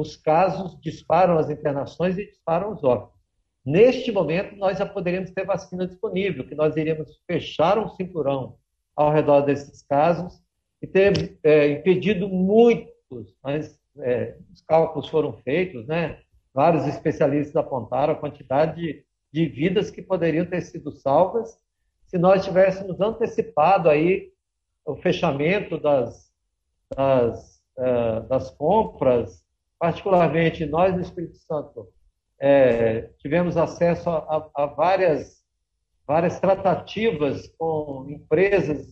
os casos, disparam as internações e disparam os óbitos. Neste momento, nós já poderíamos ter vacina disponível, que nós iríamos fechar um cinturão ao redor desses casos e ter é, impedido muitos, mas é, os cálculos foram feitos, né? Vários especialistas apontaram a quantidade de, de vidas que poderiam ter sido salvas se nós tivéssemos antecipado aí o fechamento das, das, uh, das compras, particularmente nós no Espírito Santo é, tivemos acesso a, a, a, várias, várias tratativas com empresas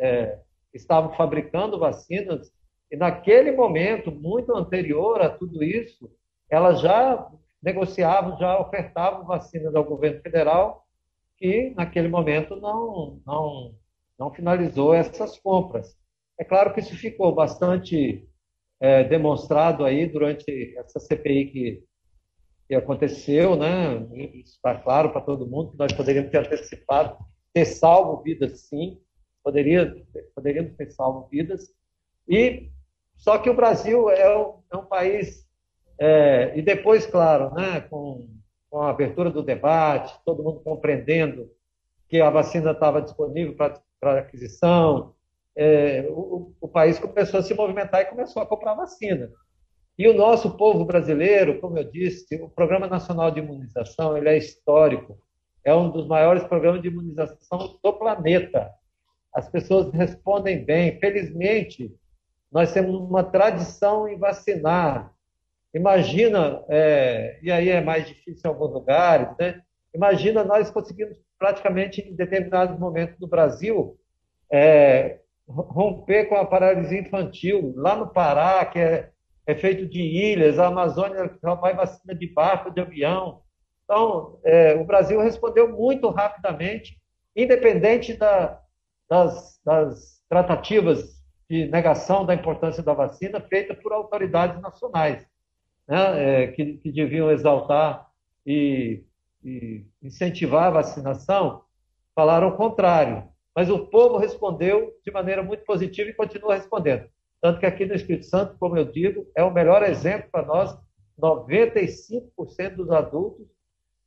é, que estavam fabricando vacinas e naquele momento, muito anterior a tudo isso, elas já negociavam, já ofertavam vacinas ao governo federal, que naquele momento não, não, não finalizou essas compras. É claro que isso ficou bastante é, demonstrado aí durante essa CPI que, que aconteceu, né? Está claro para todo mundo que nós poderíamos ter antecipado, ter salvo vidas, sim, poderia, poderíamos ter salvo vidas. E só que o Brasil é um, é um país, é, e depois, claro, né, com, com a abertura do debate, todo mundo compreendendo que a vacina estava disponível para aquisição, é, o, o, país começou a se movimentar e começou a comprar vacina. E o nosso povo brasileiro, como eu disse, o Programa Nacional de Imunização ele é histórico, é um dos maiores programas de imunização do planeta. As pessoas respondem bem. Felizmente, nós temos uma tradição em vacinar. Imagina, é, e aí é mais difícil em alguns lugares, né? Imagina nós conseguimos praticamente em determinados momentos do Brasil é, romper com a paralisia infantil. Lá no Pará, que é, é feito de ilhas, a Amazônia só vai vacina de barco, de avião. Então, é, o Brasil respondeu muito rapidamente, independente da, das, das tratativas de negação da importância da vacina feita por autoridades nacionais, né, é, que, que, deviam exaltar e, e incentivar a vacinação, falaram o contrário. Mas o povo respondeu de maneira muito positiva e continua respondendo. Tanto que aqui no Espírito Santo, como eu digo, é o melhor exemplo para nós. 95% dos adultos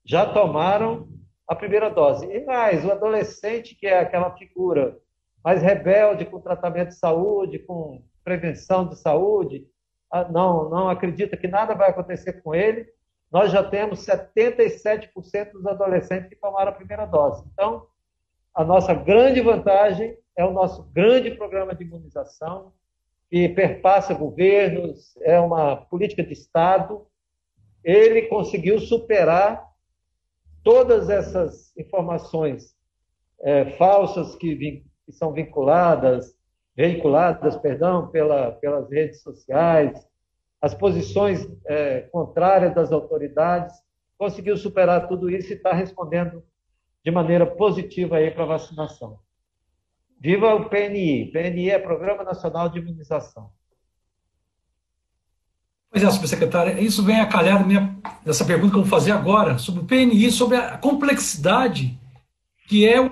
já tomaram a primeira dose. E mais, o adolescente, que é aquela figura mais rebelde com tratamento de saúde, com prevenção de saúde, não, não acredita que nada vai acontecer com ele, nós já temos 77% dos adolescentes que tomaram a primeira dose. Então, a nossa grande vantagem é o nosso grande programa de imunização, que perpassa governos, é uma política de Estado. Ele conseguiu superar todas essas informações é, falsas que, que, são vinculadas, veiculadas, perdão, pela, pelas redes sociais, as posições é, contrárias das autoridades, conseguiu superar tudo isso e está respondendo de maneira positiva aí para a vacinação. Viva o PNI. PNI é Programa Nacional de Imunização. Pois é, subsecretária, isso vem a calhar dessa pergunta que eu vou fazer agora, sobre o PNI, sobre a complexidade que é o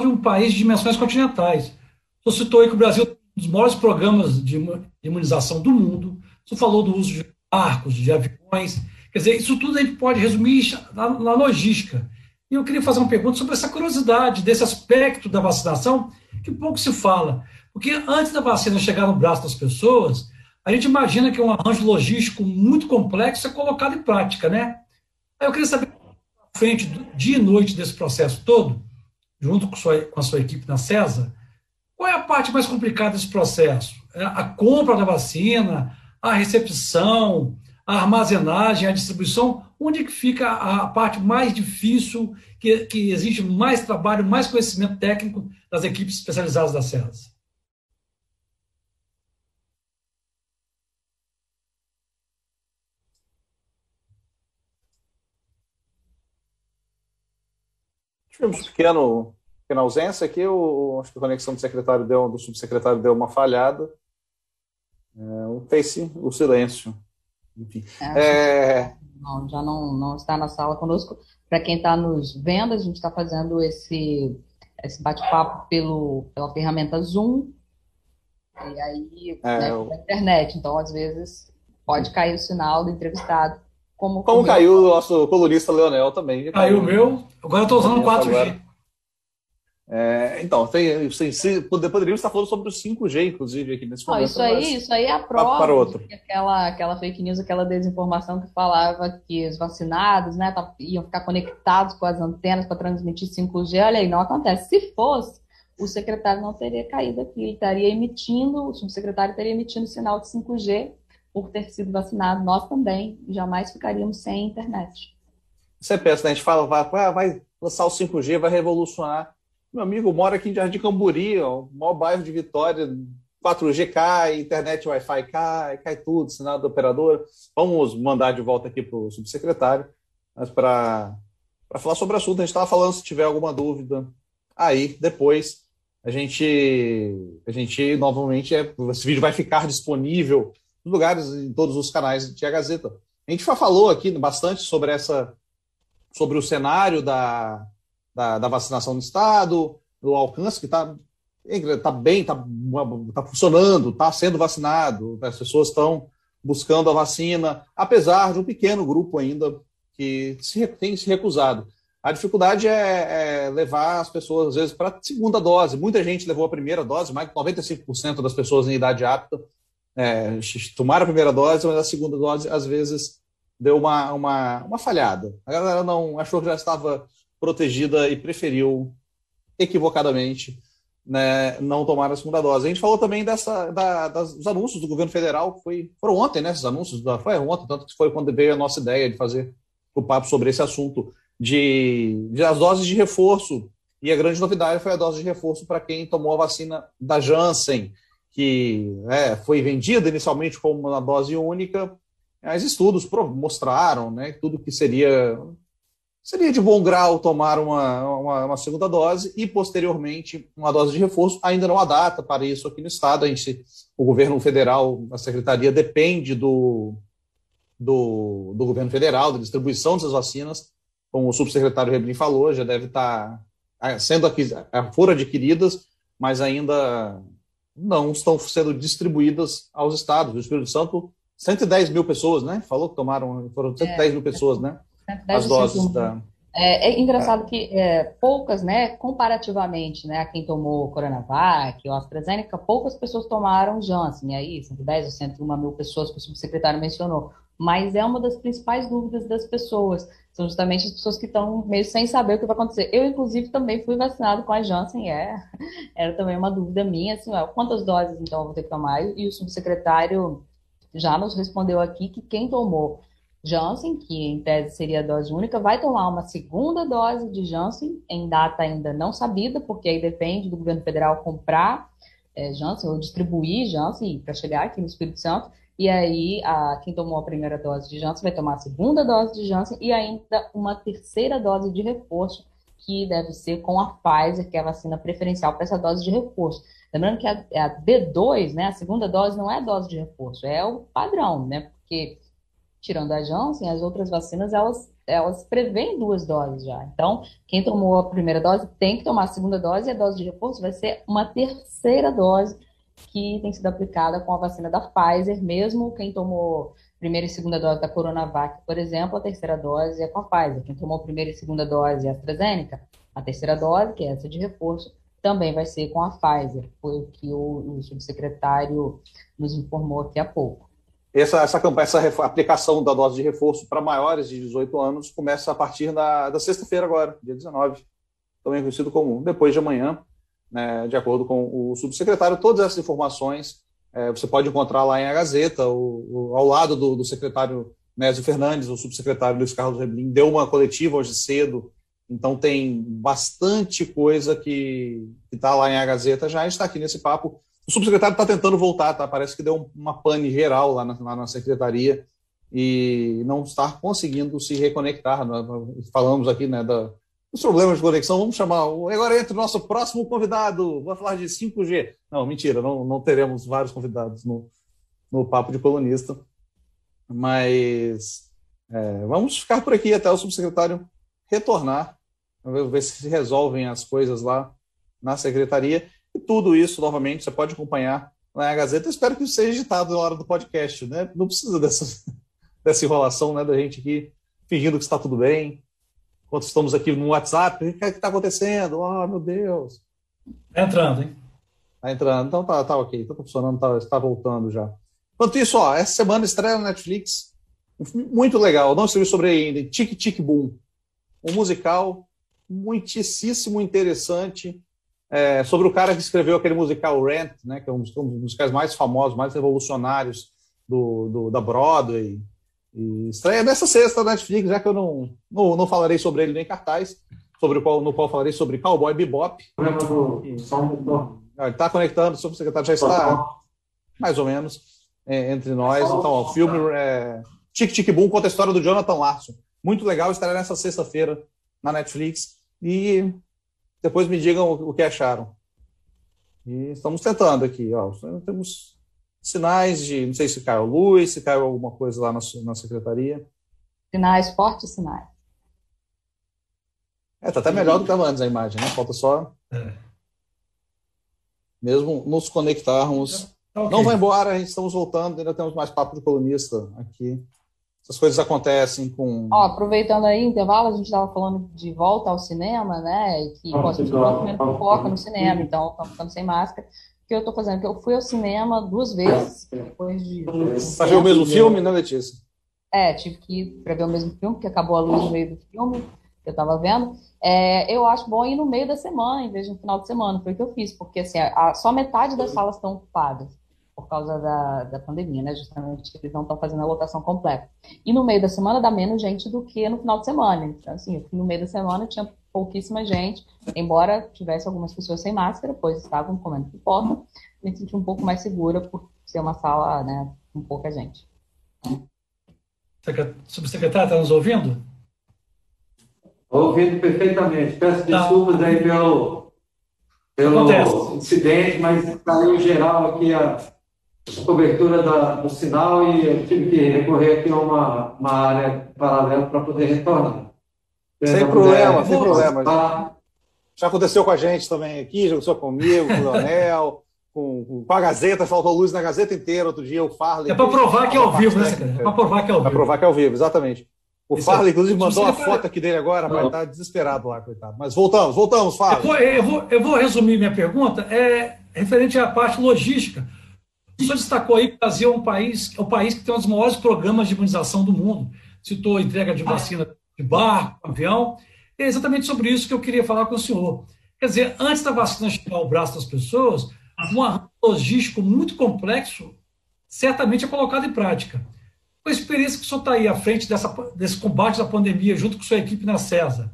de um país de dimensões continentais. Você citou aí que o Brasil tem um dos maiores programas de imunização do mundo, você falou do uso de barcos, de aviões, quer dizer, isso tudo a gente pode resumir na logística. E eu queria fazer uma pergunta sobre essa curiosidade desse aspecto da vacinação, que pouco se fala. Porque antes da vacina chegar no braço das pessoas, a gente imagina que um arranjo logístico muito complexo é colocado em prática, né? Aí eu queria saber, à frente, dia e noite desse processo todo, junto com, sua, com a sua equipe na CESA, qual é a parte mais complicada desse processo? É a compra da vacina, a recepção, a armazenagem, a distribuição, onde que fica a parte mais difícil, que, que exige mais trabalho, mais conhecimento técnico das equipes especializadas da CELAS? Tivemos pequeno, pequena ausência aqui, o, acho que a conexão do secretário deu, do subsecretário deu uma falhada. É, o face, o silêncio. Enfim. É, é... Não, já não, não está na sala conosco. Para quem está nos vendo, a gente está fazendo esse, esse bate-papo pela ferramenta Zoom. E aí, é, né, eu... internet. Então, às vezes, pode cair o sinal do entrevistado. Como, como caiu o nosso colunista Leonel também. Caiu o meu. Agora eu estou usando 4G. Agora. É, então, tem, sim, sim, poderíamos estar falando sobre o 5G, inclusive, aqui nesse momento. isso aí, isso aí é a prova para outro. aquela, aquela fake news, aquela desinformação que falava que os vacinados né, tá, iam ficar conectados com as antenas para transmitir 5G. Olha aí, não acontece. Se fosse, o secretário não teria caído aqui, ele estaria emitindo, o subsecretário estaria emitindo sinal de 5G por ter sido vacinado. Nós também jamais ficaríamos sem internet. Você pensa, né, a gente fala, vai, vai lançar o 5G, vai revolucionar meu amigo mora aqui em Jardim Camburi, ó, o maior bairro de Vitória, 4G cai, internet Wi-Fi cai, cai tudo, sinal da operadora. Vamos mandar de volta aqui para o subsecretário, mas para falar sobre o assunto, a gente estava falando, se tiver alguma dúvida, aí depois a gente, a gente novamente, é, esse vídeo vai ficar disponível nos lugares, em todos os canais de A Gazeta. A gente já falou aqui bastante sobre essa, sobre o cenário da, da, da vacinação no Estado, do alcance que está tá bem, está tá funcionando, está sendo vacinado, as pessoas estão buscando a vacina, apesar de um pequeno grupo ainda que se, tem se recusado. A dificuldade é, é levar as pessoas, às vezes, para a segunda dose. Muita gente levou a primeira dose, mais de 95% das pessoas em idade apta é, tomaram a primeira dose, mas a segunda dose, às vezes, deu uma, uma, uma falhada. A galera não achou que já estava protegida e preferiu equivocadamente né, não tomar a segunda dose. A gente falou também dessa, da, das, dos anúncios do governo federal, foi, foram ontem, né? Esses anúncios, da, foi ontem, tanto que foi quando veio a nossa ideia de fazer o papo sobre esse assunto de, de as doses de reforço. E a grande novidade foi a dose de reforço para quem tomou a vacina da Janssen, que é, foi vendida inicialmente como uma dose única, mas estudos mostraram né, tudo que seria seria de bom grau tomar uma, uma, uma, segunda dose e, posteriormente, uma dose de reforço. Ainda não há data para isso aqui no Estado. A gente, o governo federal, a secretaria, depende do, do, do governo federal, da distribuição dessas vacinas. Como o subsecretário Rebrin falou, já deve estar ah, sendo ah, foram adquiridas, mas ainda não estão sendo distribuídas aos estados. O Espírito Santo, 110 mil pessoas, né? Falou que tomaram, foram 110 é, mil pessoas, né? As doses da. É, é engraçado que é, poucas, né, comparativamente, né, a quem tomou Coronavac ou AstraZeneca, poucas pessoas tomaram Janssen, aí 110 ou 101 mil pessoas que o subsecretário mencionou, mas é uma das principais dúvidas das pessoas, são justamente as pessoas que estão meio sem saber o que vai acontecer. Eu, inclusive, também fui vacinado com a Janssen, é, era também uma dúvida minha, assim, ó, quantas doses, então, eu vou ter que tomar? E o subsecretário já nos respondeu aqui que quem tomou Janssen, que em tese seria a dose única, vai tomar uma segunda dose de Janssen, em data ainda não sabida, porque aí depende do governo federal comprar é, Janssen ou distribuir Janssen para chegar aqui no Espírito Santo. E aí, a, quem tomou a primeira dose de Janssen vai tomar a segunda dose de Janssen e ainda uma terceira dose de reforço, que deve ser com a Pfizer, que é a vacina preferencial para essa dose de reforço. Lembrando que a, a D2, né, a segunda dose, não é dose de reforço, é o padrão, né? Porque, tirando a Janssen, as outras vacinas, elas, elas duas doses já. Então, quem tomou a primeira dose tem que tomar a segunda dose e a dose de reforço vai ser uma terceira dose que tem sido aplicada com a vacina da Pfizer, mesmo quem tomou primeira e segunda dose da Coronavac, por exemplo, a terceira dose é com a Pfizer. Quem tomou primeira e segunda dose é AstraZeneca, a terceira dose, que é essa de reforço, também vai ser com a Pfizer, foi o que o, o subsecretário nos informou aqui há pouco. Essa, essa, essa aplicação da dose de reforço para maiores de 18 anos começa a partir da, da sexta-feira agora, dia 19, também conhecido como depois de amanhã, né, de acordo com o subsecretário. Todas essas informações é, você pode encontrar lá em A Gazeta, o, o, ao lado do, do secretário Nésio Fernandes, o subsecretário Luiz Carlos Reblin, deu uma coletiva hoje cedo, então tem bastante coisa que está lá em A Gazeta, já está aqui nesse papo. O subsecretário está tentando voltar, tá? parece que deu uma pane geral lá na, lá na secretaria e não está conseguindo se reconectar. Né? Falamos aqui né, da, problemas de conexão, vamos chamar. Agora entra o nosso próximo convidado. Vou falar de 5G. Não, mentira, não, não teremos vários convidados no, no Papo de Colunista. Mas é, vamos ficar por aqui até o subsecretário retornar, ver se resolvem as coisas lá na secretaria. E tudo isso, novamente, você pode acompanhar na Gazeta. Eu espero que isso seja editado na hora do podcast, né? Não precisa dessa, dessa enrolação, né, da gente aqui fingindo que está tudo bem, enquanto estamos aqui no WhatsApp, o que é está acontecendo? Oh, meu Deus. Está entrando, hein? Está entrando, então tá, tá ok, está funcionando, tá, está voltando já. Enquanto isso, ó, essa semana estreia no Netflix, um filme muito legal, não sei sobre ainda, Tic Tic Boom, um musical muitíssimo interessante, é, sobre o cara que escreveu aquele musical Rent, né, que é um dos, um dos musicais mais famosos, mais revolucionários do, do da Broadway, e estreia nessa sexta na Netflix, já que eu não, não, não falarei sobre ele nem cartaz, sobre o qual, no qual falarei sobre Cowboy Bebop. Ele está conectando, o subsecretário já está mais ou menos é, entre nós. Então, o filme é, Tic Tic Boom conta a história do Jonathan Larson. Muito legal, estará nessa sexta-feira na Netflix. E depois me digam o, que acharam. E estamos tentando aqui. Ó, temos sinais de, não sei se caiu luz, se caiu alguma coisa lá na, na secretaria. Sinais, fortes sinais. É, tá até melhor do que estava antes a imagem, né? Falta só é. mesmo nos conectarmos. Tá okay. Não vai embora, estamos voltando, ainda temos mais papo de colunista aqui. Essas coisas acontecem com. Ó, aproveitando aí o intervalo, a gente estava falando de volta ao cinema, né? E que ah, pode ser foca no cinema, então estamos ficando sem máscara que eu estou fazendo, que eu fui ao cinema duas vezes, depois de... Para ver o mesmo filme, né, Letícia? É, tive que ir para ver o mesmo filme, porque acabou a luz no meio do filme, que eu estava vendo. É, eu acho bom ir no meio da semana, em vez de no final de semana, foi o que eu fiz, porque assim, a, só metade das salas estão ocupadas por causa da, da pandemia, né? Justamente eles não estão fazendo a lotação completa. E no meio da semana dá menos gente do que no final de semana. Então, assim, no meio da semana tinha pouquíssima gente, embora tivesse algumas pessoas sem máscara, pois estavam comendo pipoca, me senti um pouco mais segura por ser uma sala né, com pouca gente. Subsecretário, está nos ouvindo? Ouvindo perfeitamente. Peço tá. desculpas aí pelo, pelo incidente, mas caiu geral aqui a cobertura da, do sinal e eu tive que recorrer aqui a uma, uma área paralela para poder retornar. Sem problema, sem problema. Tá. Já aconteceu com a gente também aqui, já aconteceu comigo, com o Leonel, com, com a Gazeta, faltou luz na Gazeta inteira outro dia, o Farley. É para provar que é ao vivo, né, É para provar que é ao vivo. Para provar que é ao vivo, exatamente. O Farley, inclusive, mandou uma foto aqui dele agora, mas está desesperado lá, coitado. Mas voltamos, voltamos, Farley. Eu vou, eu, vou, eu vou resumir minha pergunta, é referente à parte logística. O senhor destacou aí que o Brasil é um país, é o país que tem um dos maiores programas de imunização do mundo. Citou a entrega de vacina de barco, avião. É exatamente sobre isso que eu queria falar com o senhor. Quer dizer, antes da vacina chegar ao braço das pessoas, um logístico muito complexo certamente é colocado em prática. Com a experiência que o senhor está aí à frente dessa, desse combate da pandemia, junto com sua equipe na CESA,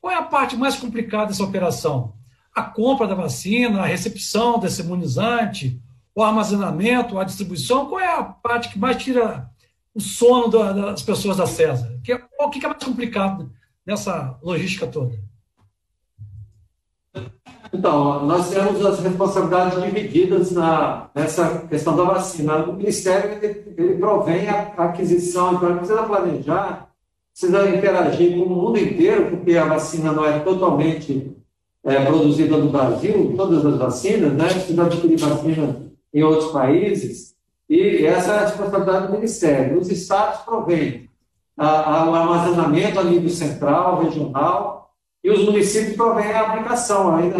qual é a parte mais complicada dessa operação? A compra da vacina, a recepção desse imunizante, o armazenamento, a distribuição? Qual é a parte que mais tira o sono das pessoas da CESA? O que é mais complicado nessa logística toda? Então, nós temos as responsabilidades divididas na, nessa questão da vacina. O Ministério ele, ele provém a aquisição, então ele precisa planejar, precisa interagir com o mundo inteiro, porque a vacina não é totalmente é, produzida no Brasil, todas as vacinas, né? Precisa adquirir vacina em outros países, e essa é a responsabilidade do Ministério. Os estados provêm o armazenamento a nível central, regional, e os municípios provêm a aplicação ainda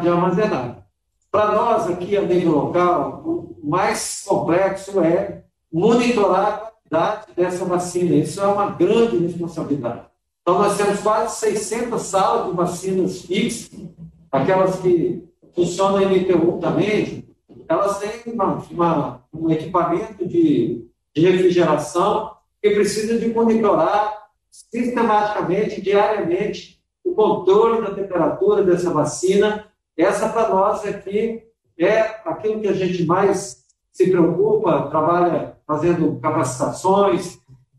de armazenagem. Para nós, aqui a nível local, o mais complexo é monitorar a qualidade dessa vacina. Isso é uma grande responsabilidade. Então, nós temos quase 600 salas de vacinas fixas, aquelas que funcionam ininterruptamente, elas têm uma, uma, um equipamento de, de refrigeração que precisa de monitorar sistematicamente, diariamente, o controle da temperatura dessa vacina. Essa, para nós, aqui, é aquilo que a gente mais se preocupa, trabalha fazendo capacitações,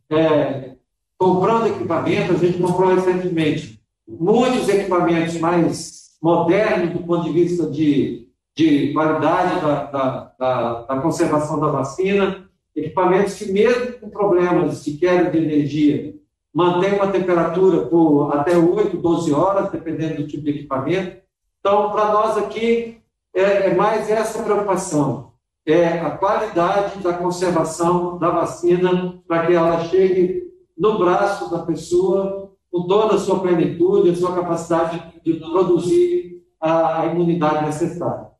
é, comprando equipamento. A gente comprou recentemente muitos equipamentos mais modernos do ponto de vista de, de qualidade da, da, da, da conservação da vacina, equipamentos que, mesmo com problemas de queda de energia, mantém uma temperatura por até 8, 12 horas, dependendo do tipo de equipamento. Então, para nós aqui, é, é, mais essa preocupação, é a qualidade da conservação da vacina para que ela chegue no braço da pessoa com toda a sua plenitude, a sua capacidade de produzir a imunidade necessária.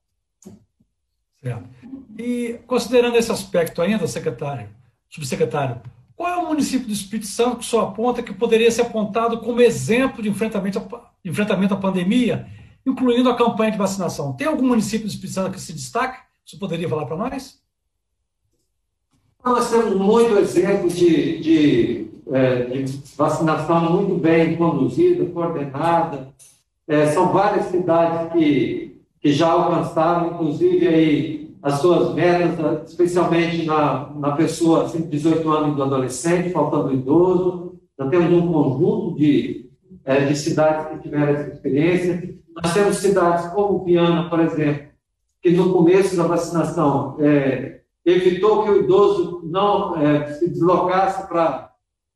Certo. E considerando esse aspecto ainda, secretário, subsecretário, qual é o município do Espírito Santo que só aponta que poderia ser apontado como exemplo de enfrentamento, de enfrentamento à pandemia, incluindo a campanha de vacinação? Tem algum município do Espírito Santo que se destaque? Você poderia falar para nós? Nós temos muito exemplo de, de, é, de vacinação muito bem conduzida, coordenada. É, são várias cidades que, que já alcançaram, inclusive aí as suas metas, especialmente na, na pessoa assim, de 18 anos do adolescente, faltando idoso. Nós temos um conjunto de, é, de cidades que tiveram essa experiência. Nós temos cidades como Viana, por exemplo, que no começo da vacinação é, evitou que o idoso não é, se deslocasse para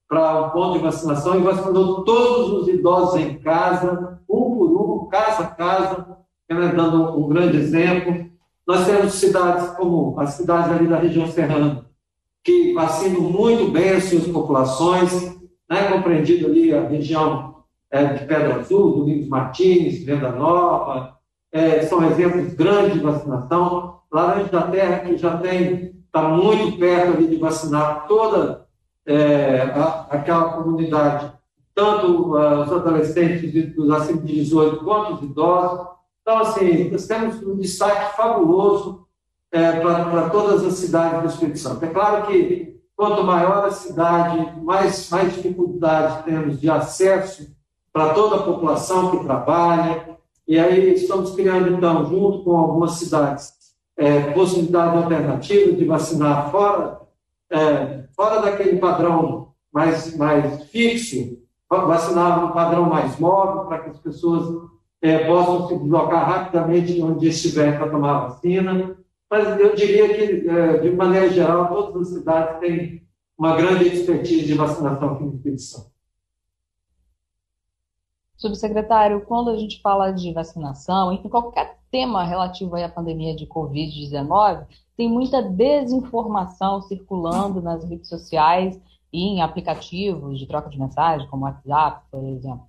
para o ponto de vacinação e vacinou todos os idosos em casa, um por um, casa a casa, né, dando um grande exemplo. Nós temos cidades como as cidades ali da região serrana, que vacinam muito bem as suas populações, né, compreendido ali a região é, de Pedra Azul, Domingos Martins, Venda Nova, é, são exemplos grandes de vacinação. Laranja da Terra, que já tem, está muito perto ali de vacinar toda é, a, aquela comunidade, tanto uh, os adolescentes dos acima de 18 quanto os idosos. Então, assim, nós temos um destaque fabuloso é, para todas as cidades do Espírito Santo. É claro que quanto maior a cidade, mais, mais dificuldade temos de acesso para toda a população que trabalha. E aí estamos criando, então, junto com algumas cidades, é, possibilidade alternativa de vacinar fora, é, fora daquele padrão mais, mais fixo, vacinar um padrão mais móvel, para que as pessoas é, possam se deslocar rapidamente onde estiver para tomar a vacina. Mas eu diria que, é, de maneira geral, todas as cidades têm uma grande expertise de vacinação aqui no Espírito. Subsecretário, quando a gente fala de vacinação, em qualquer tema relativo à pandemia de Covid-19, tem muita desinformação circulando nas redes sociais e em aplicativos de troca de mensagem, como WhatsApp, por exemplo.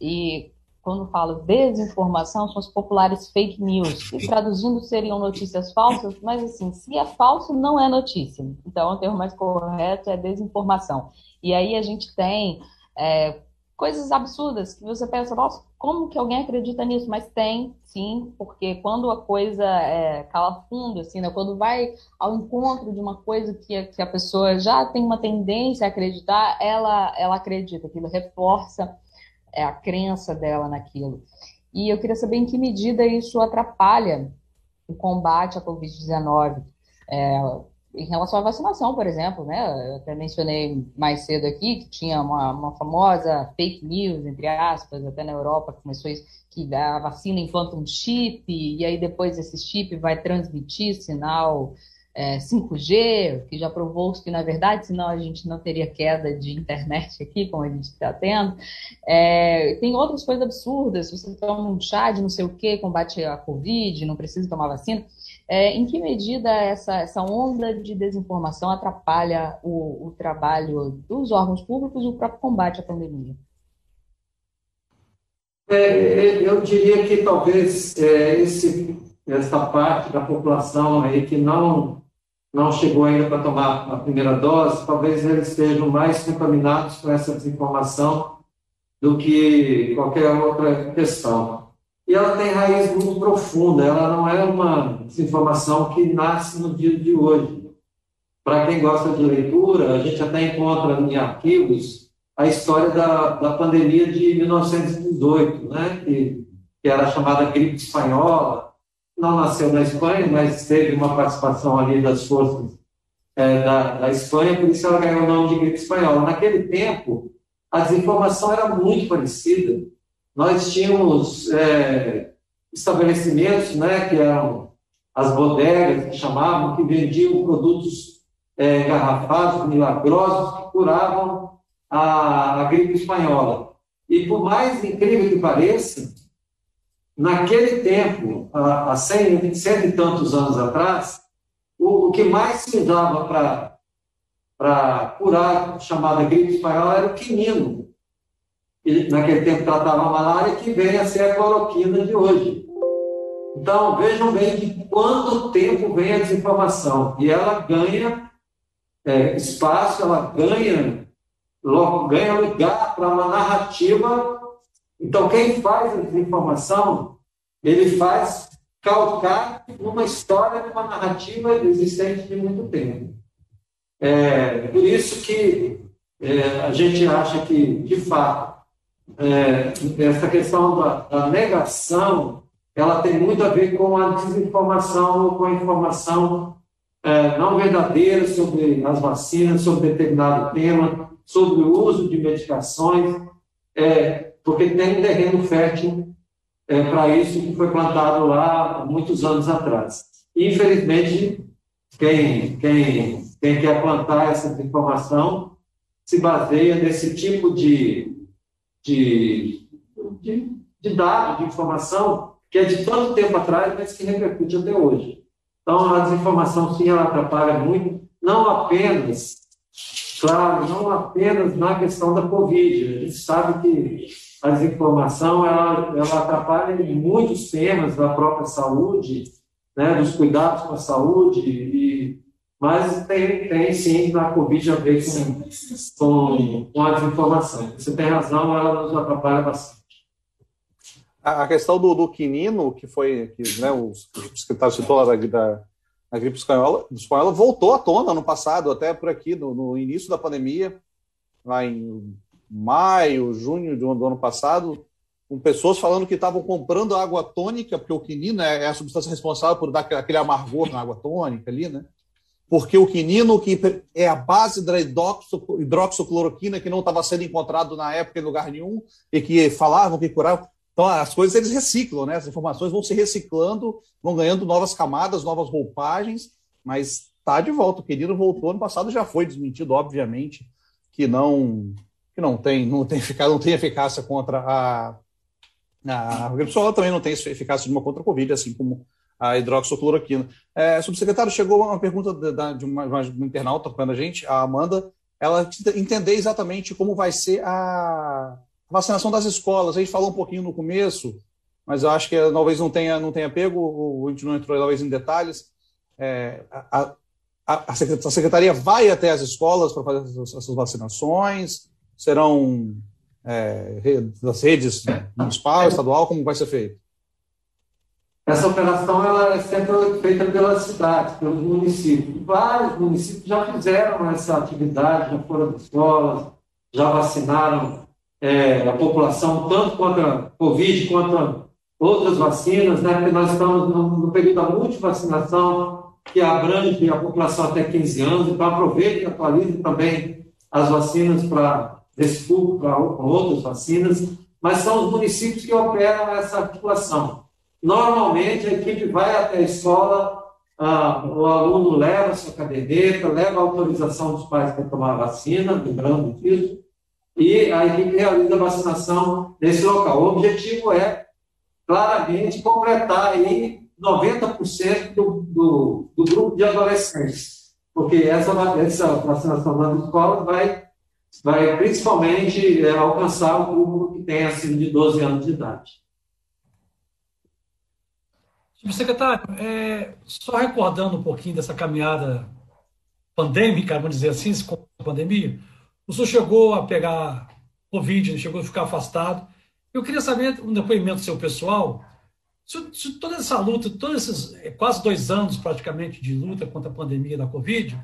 E quando falo desinformação, são as populares fake news, que traduzindo seriam notícias falsas, mas assim, se é falso, não é notícia. Então, o termo mais correto é desinformação. E aí a gente tem é, coisas absurdas que você pensa, nossa, como que alguém acredita nisso? Mas tem, sim, porque quando a coisa é, cala fundo, assim, né? quando vai ao encontro de uma coisa que, que a pessoa já tem uma tendência a acreditar, ela, ela acredita, aquilo reforça é, a crença dela naquilo. E eu queria saber em que medida isso atrapalha o combate à Covid-19. É, em relação à vacinação, por exemplo, né? Eu até mencionei mais cedo aqui que tinha uma, uma famosa fake news, entre aspas, até na Europa começou isso, que a vacina implanta um chip e aí depois esse chip vai transmitir sinal é, 5G, que já provou que, na verdade, senão a gente não teria queda de internet aqui, como a gente está tendo. É, tem outras coisas absurdas, você toma um chá de não sei o que, combate a Covid, não precisa tomar vacina. É, em que medida essa, essa onda de desinformação atrapalha o, o trabalho dos órgãos públicos e o próprio combate à pandemia? É, eu diria que talvez é, esse, essa parte da população aí que não, não chegou ainda para tomar a primeira dose, talvez eles estejam mais contaminados com essa desinformação do que qualquer outra questão e ela tem raiz muito profunda, ela não é uma desinformação que nasce no dia de hoje. Para quem gosta de leitura, a gente até encontra em arquivos a história da, da pandemia de 1918, né, que, que era chamada gripe espanhola. Não nasceu na Espanha, mas teve uma participação ali das forças é, da, da Espanha, por isso ela ganhou o nome de gripe espanhola. Naquele tempo, a desinformação era muito parecida nós tínhamos é, estabelecimentos, né, que eram as bodegas, que chamavam, que vendiam produtos é, garrafados, milagrosos, que curavam a, a gripe espanhola. E por mais incrível que pareça, naquele tempo, há, cem, cento e tantos anos atrás, o, o que mais se usava para curar a chamada gripe espanhola era o quinino, que naquele tempo tratava a malária, que vem a ser a cloroquina de hoje. Então, vejam bem de quanto tempo vem a desinformação. E ela ganha é, espaço, ela ganha, ganha lugar para uma narrativa. Então, quem faz a desinformação, ele faz calcar numa história, numa narrativa existente de muito tempo. É, por isso que é, a gente acha que, de fato, é, essa questão da, da, negação, ela tem muito a ver com a desinformação ou com a informação é, não verdadeira sobre as vacinas, sobre determinado tema, sobre o uso de medicações, é, porque tem terreno fértil é, para isso que foi plantado lá muitos anos atrás. Infelizmente, quem, quem, quem quer plantar essa desinformação se baseia nesse tipo de de, de, de dados, de informação, que é de tanto tempo atrás, mas que repercute até hoje. Então, a desinformação, sim, ela atrapalha muito, não apenas, claro, não apenas na questão da Covid. A gente sabe que a desinformação, ela, ela atrapalha em muitos temas da própria saúde, né, dos cuidados com a saúde, e, mas tem, tem sim na Covid a ver com, com, com a desinformação. Você tem razão, ela nos atrapalha bastante. A questão do, do quinino, que foi, que né, o secretário citou lá da, da, da gripe espanhola, espanhola, voltou à tona no passado, até por aqui, no, no início da pandemia, lá em maio, junho do, ano passado, com pessoas falando que estavam comprando água tônica, porque o quinino é, é a substância responsável por dar aquele amargor na água tônica ali, né? porque o quinino, que é a base da hidroxicloroquina, que não estava sendo encontrado na época em lugar nenhum, e que falavam que curava. Então, as coisas eles reciclam, né? As informações vão se reciclando, vão ganhando novas camadas, novas roupagens, mas está de volta. O quinino voltou ano passado, já foi desmentido, obviamente, que não que não tem, não tem, não tem eficácia contra a, a, gripe também não tem eficácia de uma contra a Covid, assim como a hidroxicloroquina. É, subsecretário, chegou uma pergunta de, de uma, uma internauta para a gente, a Amanda, ela entender exatamente como vai ser a vacinação das escolas. A gente falou um pouquinho no começo, mas eu acho que talvez não tenha, não tenha pego, a gente não entrou talvez em detalhes. É, a, a, a, secretaria vai até as escolas para fazer essas vacinações? Serão é, das redes municipal, estadual, como vai ser feito? Essa operação ela é sempre feita pelas cidades, pelos municípios. Vários municípios já fizeram essa atividade, já foram às escolas, já vacinaram é, a população, tanto contra a Covid quanto outras vacinas, né? porque nós estamos no, no período da multivacinação, que abrange a população até 15 anos, então aproveite e atualize também as vacinas para esse público, para outras vacinas, mas são os municípios que operam essa articulação. Normalmente, a equipe vai até a escola, ah, o aluno leva a sua caderneta, leva a autorização dos pais para tomar a vacina, lembrando disso, e a equipe realiza a vacinação nesse local. O objetivo é, claramente, completar aí 90% do, do, do, grupo de adolescentes, porque essa, essa vacinação nas escolas vai, vai principalmente é, alcançar o público que tem acima de 12 anos de idade. Secretário, é, só recordando um pouquinho dessa caminhada pandêmica, vamos dizer assim, com a pandemia, o senhor chegou a pegar Covid, chegou a ficar afastado. Eu queria saber um depoimento seu pessoal, se, se toda essa luta, todos esses é, quase dois anos praticamente de luta contra a pandemia da Covid,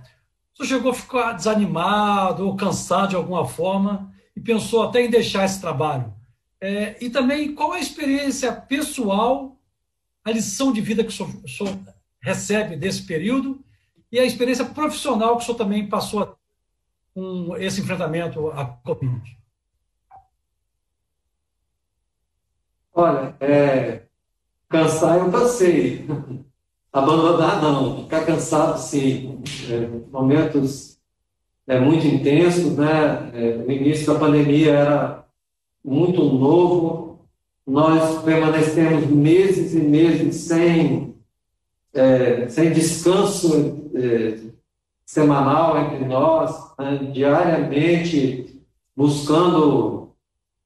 senhor chegou a ficar desanimado ou cansado de alguma forma e pensou até em deixar esse trabalho. É, e também qual a experiência pessoal a lição de vida que o senhor, o senhor recebe desse período e a experiência profissional que o senhor também passou com esse enfrentamento à Covid. Olha, é, cansar eu cansei. Abandonar não, ficar cansado sim. É, momentos é, muito intensos, né? É, no início da pandemia era muito novo, nós permanecemos meses e meses sem, é, sem descanso é, semanal entre nós, né, diariamente buscando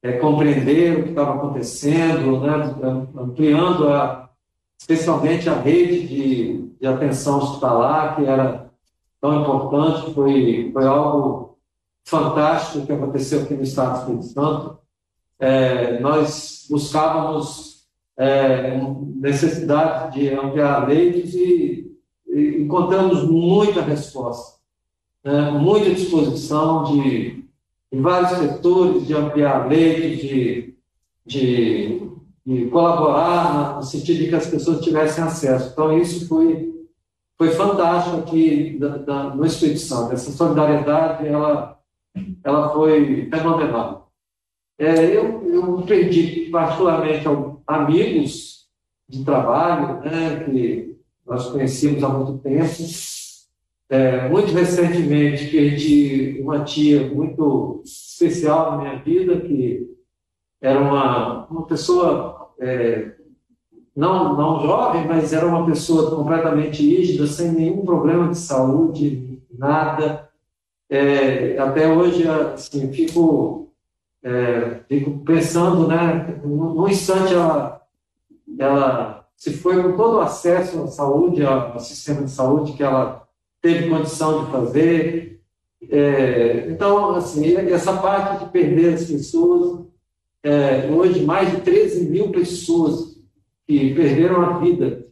é, compreender o que estava acontecendo, né, ampliando a, especialmente a rede de, de atenção hospitalar, que era tão importante, foi, foi algo fantástico que aconteceu aqui no Estado do Espírito Santo. É, nós buscávamos é, necessidade de ampliar leitos e, e encontramos muita resposta, né, muita disposição de, de, vários setores de ampliar leitos, de, de, de colaborar no sentido de que as pessoas tivessem acesso. Então, isso foi, foi fantástico aqui da, da, no Santo. Essa solidariedade, ela, ela foi fenomenal. É, eu, eu perdi particularmente amigos de trabalho, né, que nós conhecíamos há muito tempo. É, muito recentemente perdi uma tia muito especial na minha vida, que era uma, uma pessoa é, não, não jovem, mas era uma pessoa completamente rígida, sem nenhum problema de saúde, nada. É, até hoje, assim, fico é, fico pensando, né, num instante ela, ela se foi com todo o acesso à saúde, ao sistema de saúde que ela teve condição de fazer. É, então, assim, essa parte de perder as pessoas, é, hoje mais de 13 mil pessoas que perderam a vida.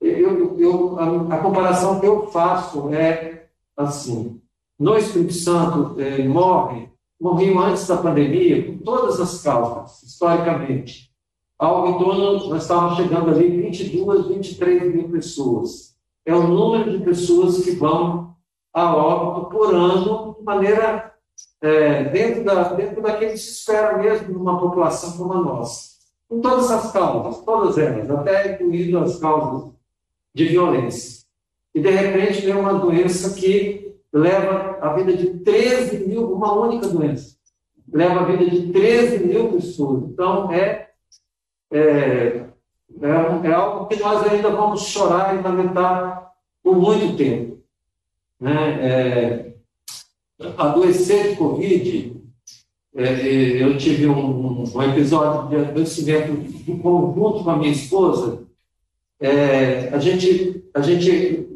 Eu, eu, a, a comparação que eu faço é assim, no Espírito Santo é, morre morriam antes da pandemia, por todas as causas, historicamente. Algo em torno, nós estávamos chegando ali 22, 23 mil pessoas. É o número de pessoas que vão a óbito por ano, de maneira é, dentro, da, dentro daquilo que se espera mesmo numa população como a nossa. Com todas as causas, todas elas, até incluindo as causas de violência. E, de repente, vem uma doença que leva a vida de 13 mil, uma única doença, leva a vida de 13 mil pessoas. Então, é, é, é, é algo que nós ainda vamos chorar e lamentar por muito tempo. Né? É, adoecer de Covid, é, eu tive um, um, episódio de adoecimento em conjunto com a minha esposa. É, a gente, a gente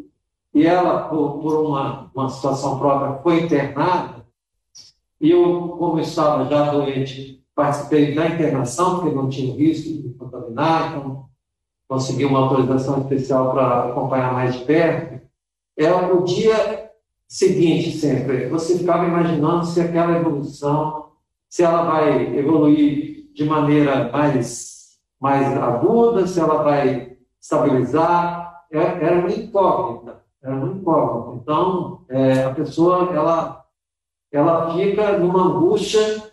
e ela, por, por uma, uma situação própria, foi internada. E eu, como estava já doente, participei da internação, porque não tinha risco de contaminar, então consegui uma autorização especial para acompanhar mais de perto. Ela, no dia seguinte, sempre, você ficava imaginando se aquela evolução, se ela vai evoluir de maneira mais, mais aguda, se ela vai estabilizar. É, era uma incógnita, era uma incógnita. Então, é, a pessoa, ela, ela fica numa angústia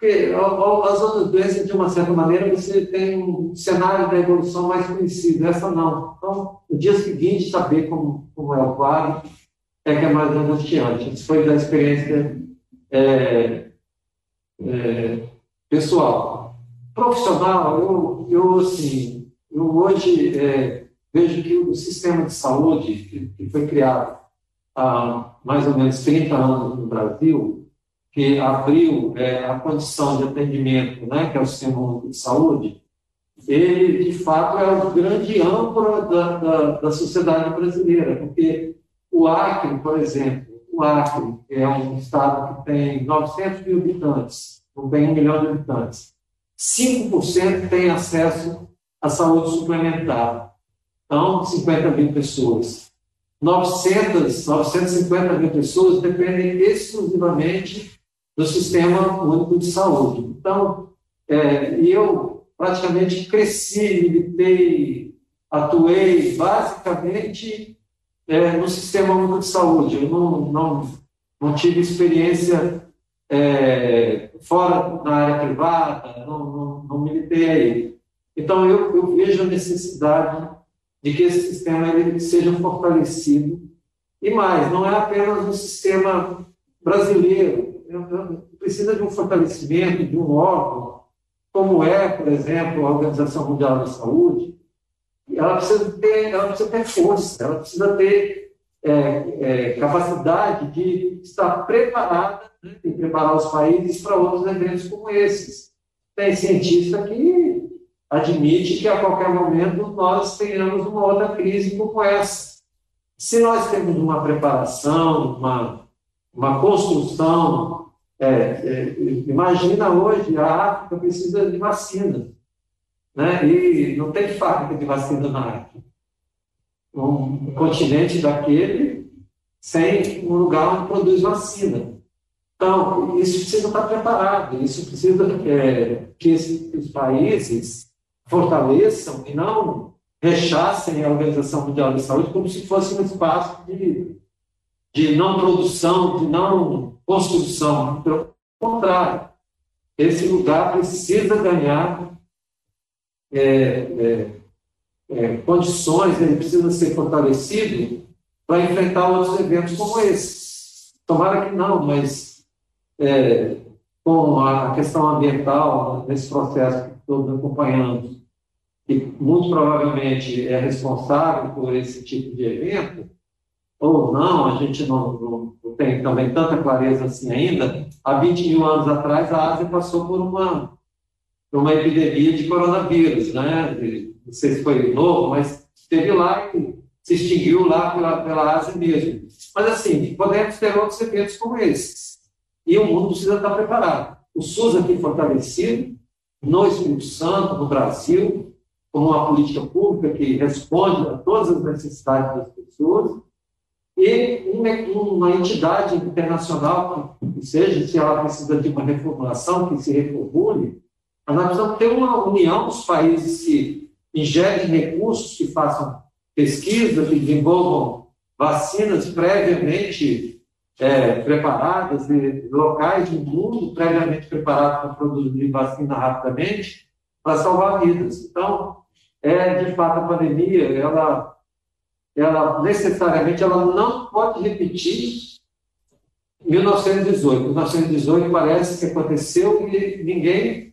porque as outras doenças, de uma certa maneira, você tem um cenário da evolução mais conhecido, essa não. Então, no dia seguinte, saber como, como é o quadro é que é mais angustiante. Isso foi da experiência é, é, pessoal. Profissional, eu, eu, assim, eu hoje é, vejo que o sistema de saúde, que, que foi criado há mais ou menos 30 anos no Brasil, que abriu é, a condição de atendimento, né, que é o Sistema de Saúde, ele, de fato, é o grande âncora da, da, da sociedade brasileira, porque o Acre, por exemplo, o Acre é um estado que tem 900 mil habitantes, não tem um milhão de habitantes. 5% tem acesso à saúde suplementar. Então, 50 mil pessoas. 900, 950 mil pessoas dependem exclusivamente do Sistema Único de Saúde. Então, é, eu praticamente cresci, militei, atuei basicamente é, no Sistema Único de Saúde. Eu não, não, não tive experiência é, fora da área privada, não, não, não militei aí. Então, eu, eu, vejo a necessidade de que esse sistema ele seja fortalecido. E mais, não é apenas um sistema brasileiro, precisa de um fortalecimento de um órgão, como é, por exemplo, a Organização Mundial da Saúde, ela precisa ter, ela precisa ter força, ela precisa ter é, é, capacidade de estar preparada né, e preparar os países para outros eventos como esses. Tem cientista que admite que a qualquer momento nós tenhamos uma outra crise como essa. Se nós temos uma preparação, uma, uma construção é, é, imagina hoje, a África precisa de vacina. Né? E não tem fábrica de vacina na África. Um continente daquele sem um lugar onde produz vacina. Então, isso precisa estar preparado, isso precisa é, que os países fortaleçam e não rechacem a Organização Mundial de Saúde como se fosse um espaço de, de não produção, de não construção. Pelo contrário, esse lugar precisa ganhar é, é, é, condições, ele precisa ser fortalecido para enfrentar outros eventos como esse. Tomara que não, mas é, com a questão ambiental, nesse processo que estamos acompanhando, que muito provavelmente é responsável por esse tipo de evento, ou não, a gente não, não, não, tem também tanta clareza assim ainda. Há 20 mil anos atrás, a Ásia passou por uma, uma epidemia de coronavírus, né? Não sei se foi novo, mas esteve lá e se extinguiu lá pela, pela Ásia mesmo. Mas, assim, podemos ter outros eventos como esses. E o mundo precisa estar preparado. O SUS aqui fortalecido, no Espírito Santo, no Brasil, como uma política pública que responde a todas as necessidades das pessoas, e uma entidade internacional, que seja, se ela precisa de uma reformulação, que se reformule, mas nós precisamos ter uma união dos países que ingerem recursos, que façam pesquisa, que desenvolvam vacinas previamente é, preparadas, de locais do mundo previamente preparados para produzir vacina rapidamente, para salvar vidas. Então, é, de fato, a pandemia, ela ela necessariamente ela não pode repetir 1918. 1918 parece que aconteceu e ninguém,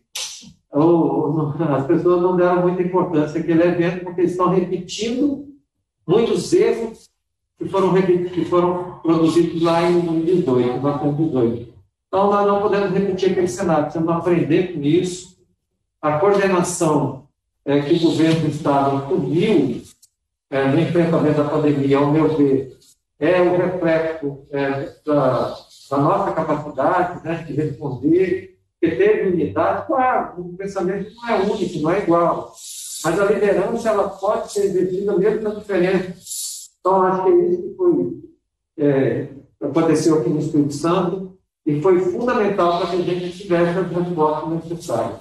ou, as pessoas não deram muita importância àquele evento porque estão repetindo muitos erros que foram, que foram produzidos lá em 2018, 1918. Então, nós não podemos repetir aquele cenário, precisamos aprender com isso. A coordenação é, que o governo do Estado assumiu é, no enfrentamento da pandemia, ao meu ver, é o reflexo é, da, da, nossa capacidade né, de responder, que teve unidade, claro, o pensamento não é único, não é igual, mas a liderança ela pode ser exercida mesmo na diferença. Então, acho que é isso que foi, é, aconteceu aqui no Espírito Santo e foi fundamental para que a gente tivesse as respostas necessárias.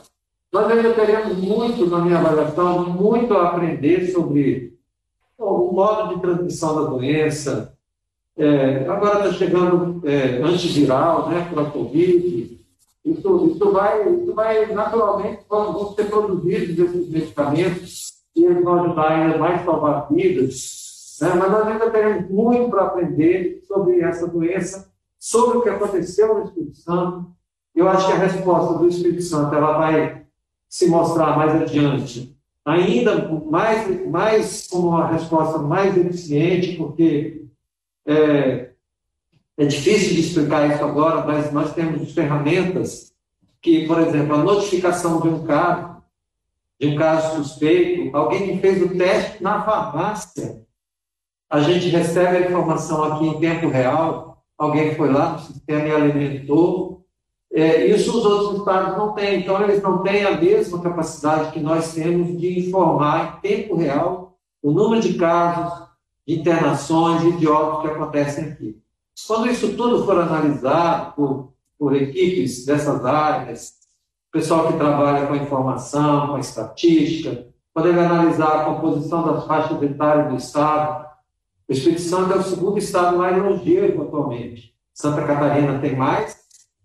Nós ainda teremos muito, na minha avaliação, muito a aprender sobre o modo de transmissão da doença. É, agora está chegando é, antiviral, né, para a Covid. Isso, isso, vai, isso vai, naturalmente, vão, vão ser produzidos esses medicamentos e eles vão ajudar ainda mais a salvar vidas. Né? Mas nós ainda teremos muito para aprender sobre essa doença, sobre o que aconteceu no Espírito Santo. Eu acho que a resposta do Espírito Santo ela vai se mostrar mais adiante ainda mais, mais como uma resposta mais eficiente, porque é, é difícil de explicar isso agora, mas nós temos ferramentas que, por exemplo, a notificação de um caso, de um caso suspeito, alguém que fez o teste na farmácia, a gente recebe a informação aqui em tempo real, alguém foi lá no sistema e alimentou, é, isso os outros estados não têm, então eles não têm a mesma capacidade que nós temos de informar em tempo real o número de casos, de internações e de óbitos que acontecem aqui. Quando isso tudo for analisado por, por equipes dessas áreas, pessoal que trabalha com informação, com estatística, poder analisar a composição das faixas etárias do Estado, o Espírito Santo é o segundo estado mais longevo atualmente. Santa Catarina tem mais,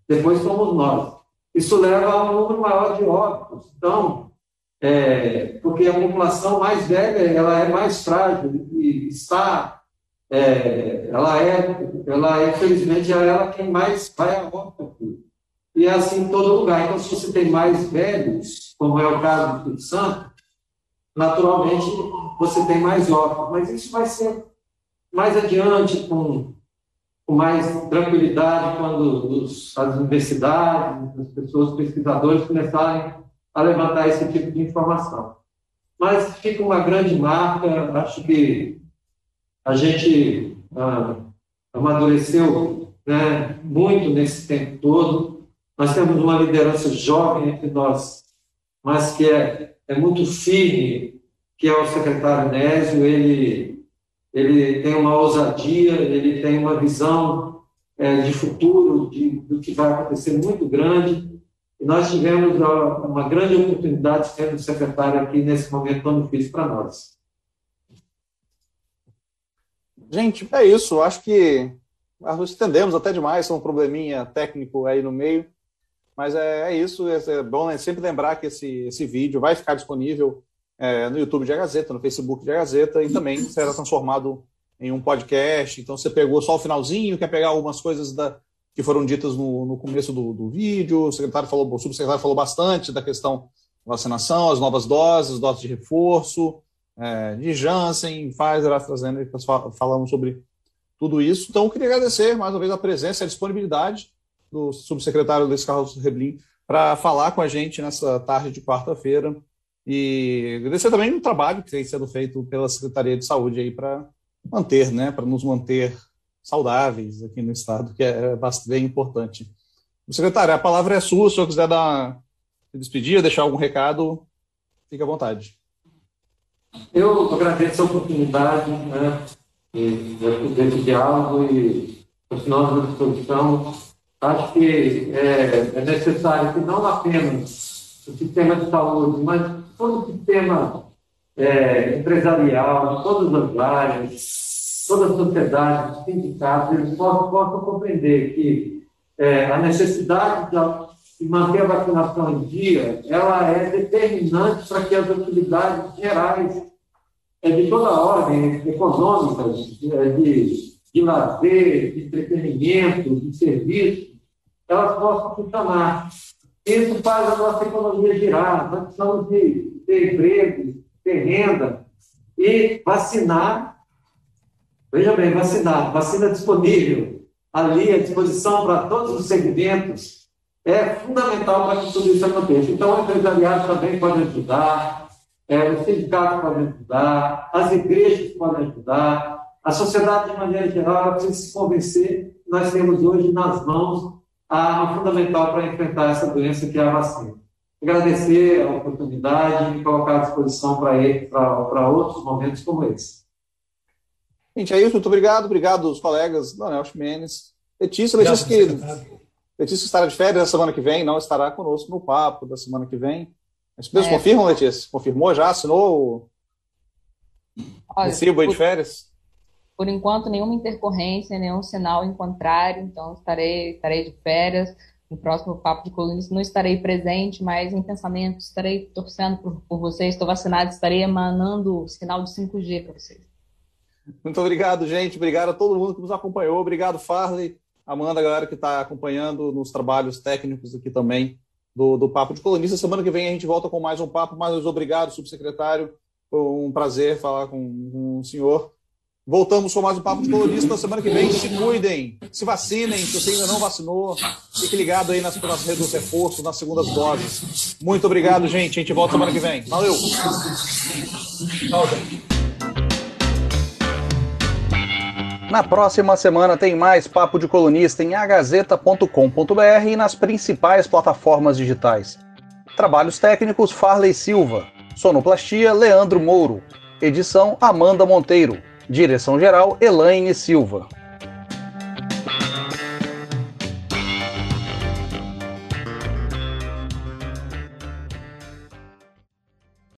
depois somos nós. Isso leva a um número maior de óbitos. Então, é, porque a população mais velha ela é mais frágil e está, é, ela é, ela é, infelizmente, é ela quem mais vai a óbito. E é assim em todo lugar. Então, se você tem mais velhos, como é o caso do Espírito Santo, naturalmente você tem mais óbitos. Mas isso vai ser mais adiante com com mais tranquilidade quando os, as universidades, as pessoas, pesquisadores começarem a levantar esse tipo de informação. Mas fica uma grande marca, acho que a gente ah, amadureceu né, muito nesse tempo todo. Nós temos uma liderança jovem entre nós, mas que é, é muito firme, que é o secretário Nésio, ele ele tem uma ousadia, ele tem uma visão é, de futuro, de, do que vai acontecer muito grande. E nós tivemos uma grande oportunidade de ter um secretário aqui nesse momento tão difícil para nós. Gente, é isso. Acho que nós estendemos até demais, um probleminha técnico aí no meio. Mas é, é isso. É, é bom né, sempre lembrar que esse, esse vídeo vai ficar disponível é, no YouTube de A Gazeta, no Facebook de A Gazeta, e também será transformado em um podcast. Então você pegou só o finalzinho, quer pegar algumas coisas da, que foram ditas no, no começo do, do, vídeo. O secretário falou, o subsecretário falou bastante da questão da vacinação, as novas doses, doses de reforço, é, de Janssen, Pfizer, AstraZeneca, falamos sobre tudo isso. Então, eu queria agradecer mais uma vez a presença e a disponibilidade do subsecretário Luiz Carlos Reblin para falar com a gente nessa tarde de quarta-feira. E agradecer também o trabalho que tem sendo feito pela Secretaria de Saúde aí para manter, né, para nos manter saudáveis aqui no estado, que é bem importante. Secretário, a palavra é sua, se senhor quiser dar se despedir, deixar algum recado, fique à vontade. Eu agradeço a oportunidade né, desse diálogo e continuamos à disposição. Acho que é, é necessário que não apenas o sistema de saúde, mas todo o sistema é, empresarial, todas as áreas, toda a sociedade, os sindicatos, eles possam, possam compreender que é, a necessidade de manter a vacinação em dia, ela é determinante para que as atividades gerais é, de toda a ordem, econômicas, é, de, de lazer, de entretenimento, de serviço, elas possam funcionar. Isso faz a nossa economia girar, nós precisamos de ter emprego, ter renda e vacinar Veja bem, vacinado, vacina disponível, ali à disposição para todos os segmentos, é fundamental para que tudo isso aconteça. Então, o empresariado também pode ajudar, é, o sindicato pode ajudar, as igrejas podem ajudar, a sociedade, de maneira geral, precisa se convencer que nós temos hoje nas mãos a arma fundamental para enfrentar essa doença, que é a vacina. Agradecer a oportunidade e me colocar à disposição para outros momentos como esse. Gente, é isso. Muito obrigado. Obrigado aos colegas Leonel Ximenes. Letícia, Letícia que Letícia estará de férias na semana que vem, não estará conosco no papo da semana que vem. Mas Deus é. confirmam, Letícia? Confirmou já? Assinou o recibo de férias? Por enquanto, nenhuma intercorrência, nenhum sinal em contrário, então estarei, estarei de férias. No próximo Papo de Colunista não estarei presente, mas em pensamento estarei torcendo por, por vocês. Estou vacinado, estarei emanando o sinal de 5G para vocês. Muito obrigado, gente. Obrigado a todo mundo que nos acompanhou. Obrigado, Farley. Amanda, a galera que está acompanhando nos trabalhos técnicos aqui também do, do Papo de Colunista. Semana que vem a gente volta com mais um papo. Mais obrigado, subsecretário. Foi um prazer falar com, com o senhor. Voltamos com mais um Papo de Colunista. Semana que vem, se cuidem, se vacinem. Se você ainda não vacinou, fique ligado aí nas, nas redes do reforço, nas segundas doses. Muito obrigado, gente. A gente volta semana que vem. Valeu! Tchau, Na próxima semana tem mais Papo de Colunista em agazeta.com.br e nas principais plataformas digitais. Trabalhos técnicos Farley Silva. Sonoplastia Leandro Mouro. Edição Amanda Monteiro. Direção geral Elaine Silva.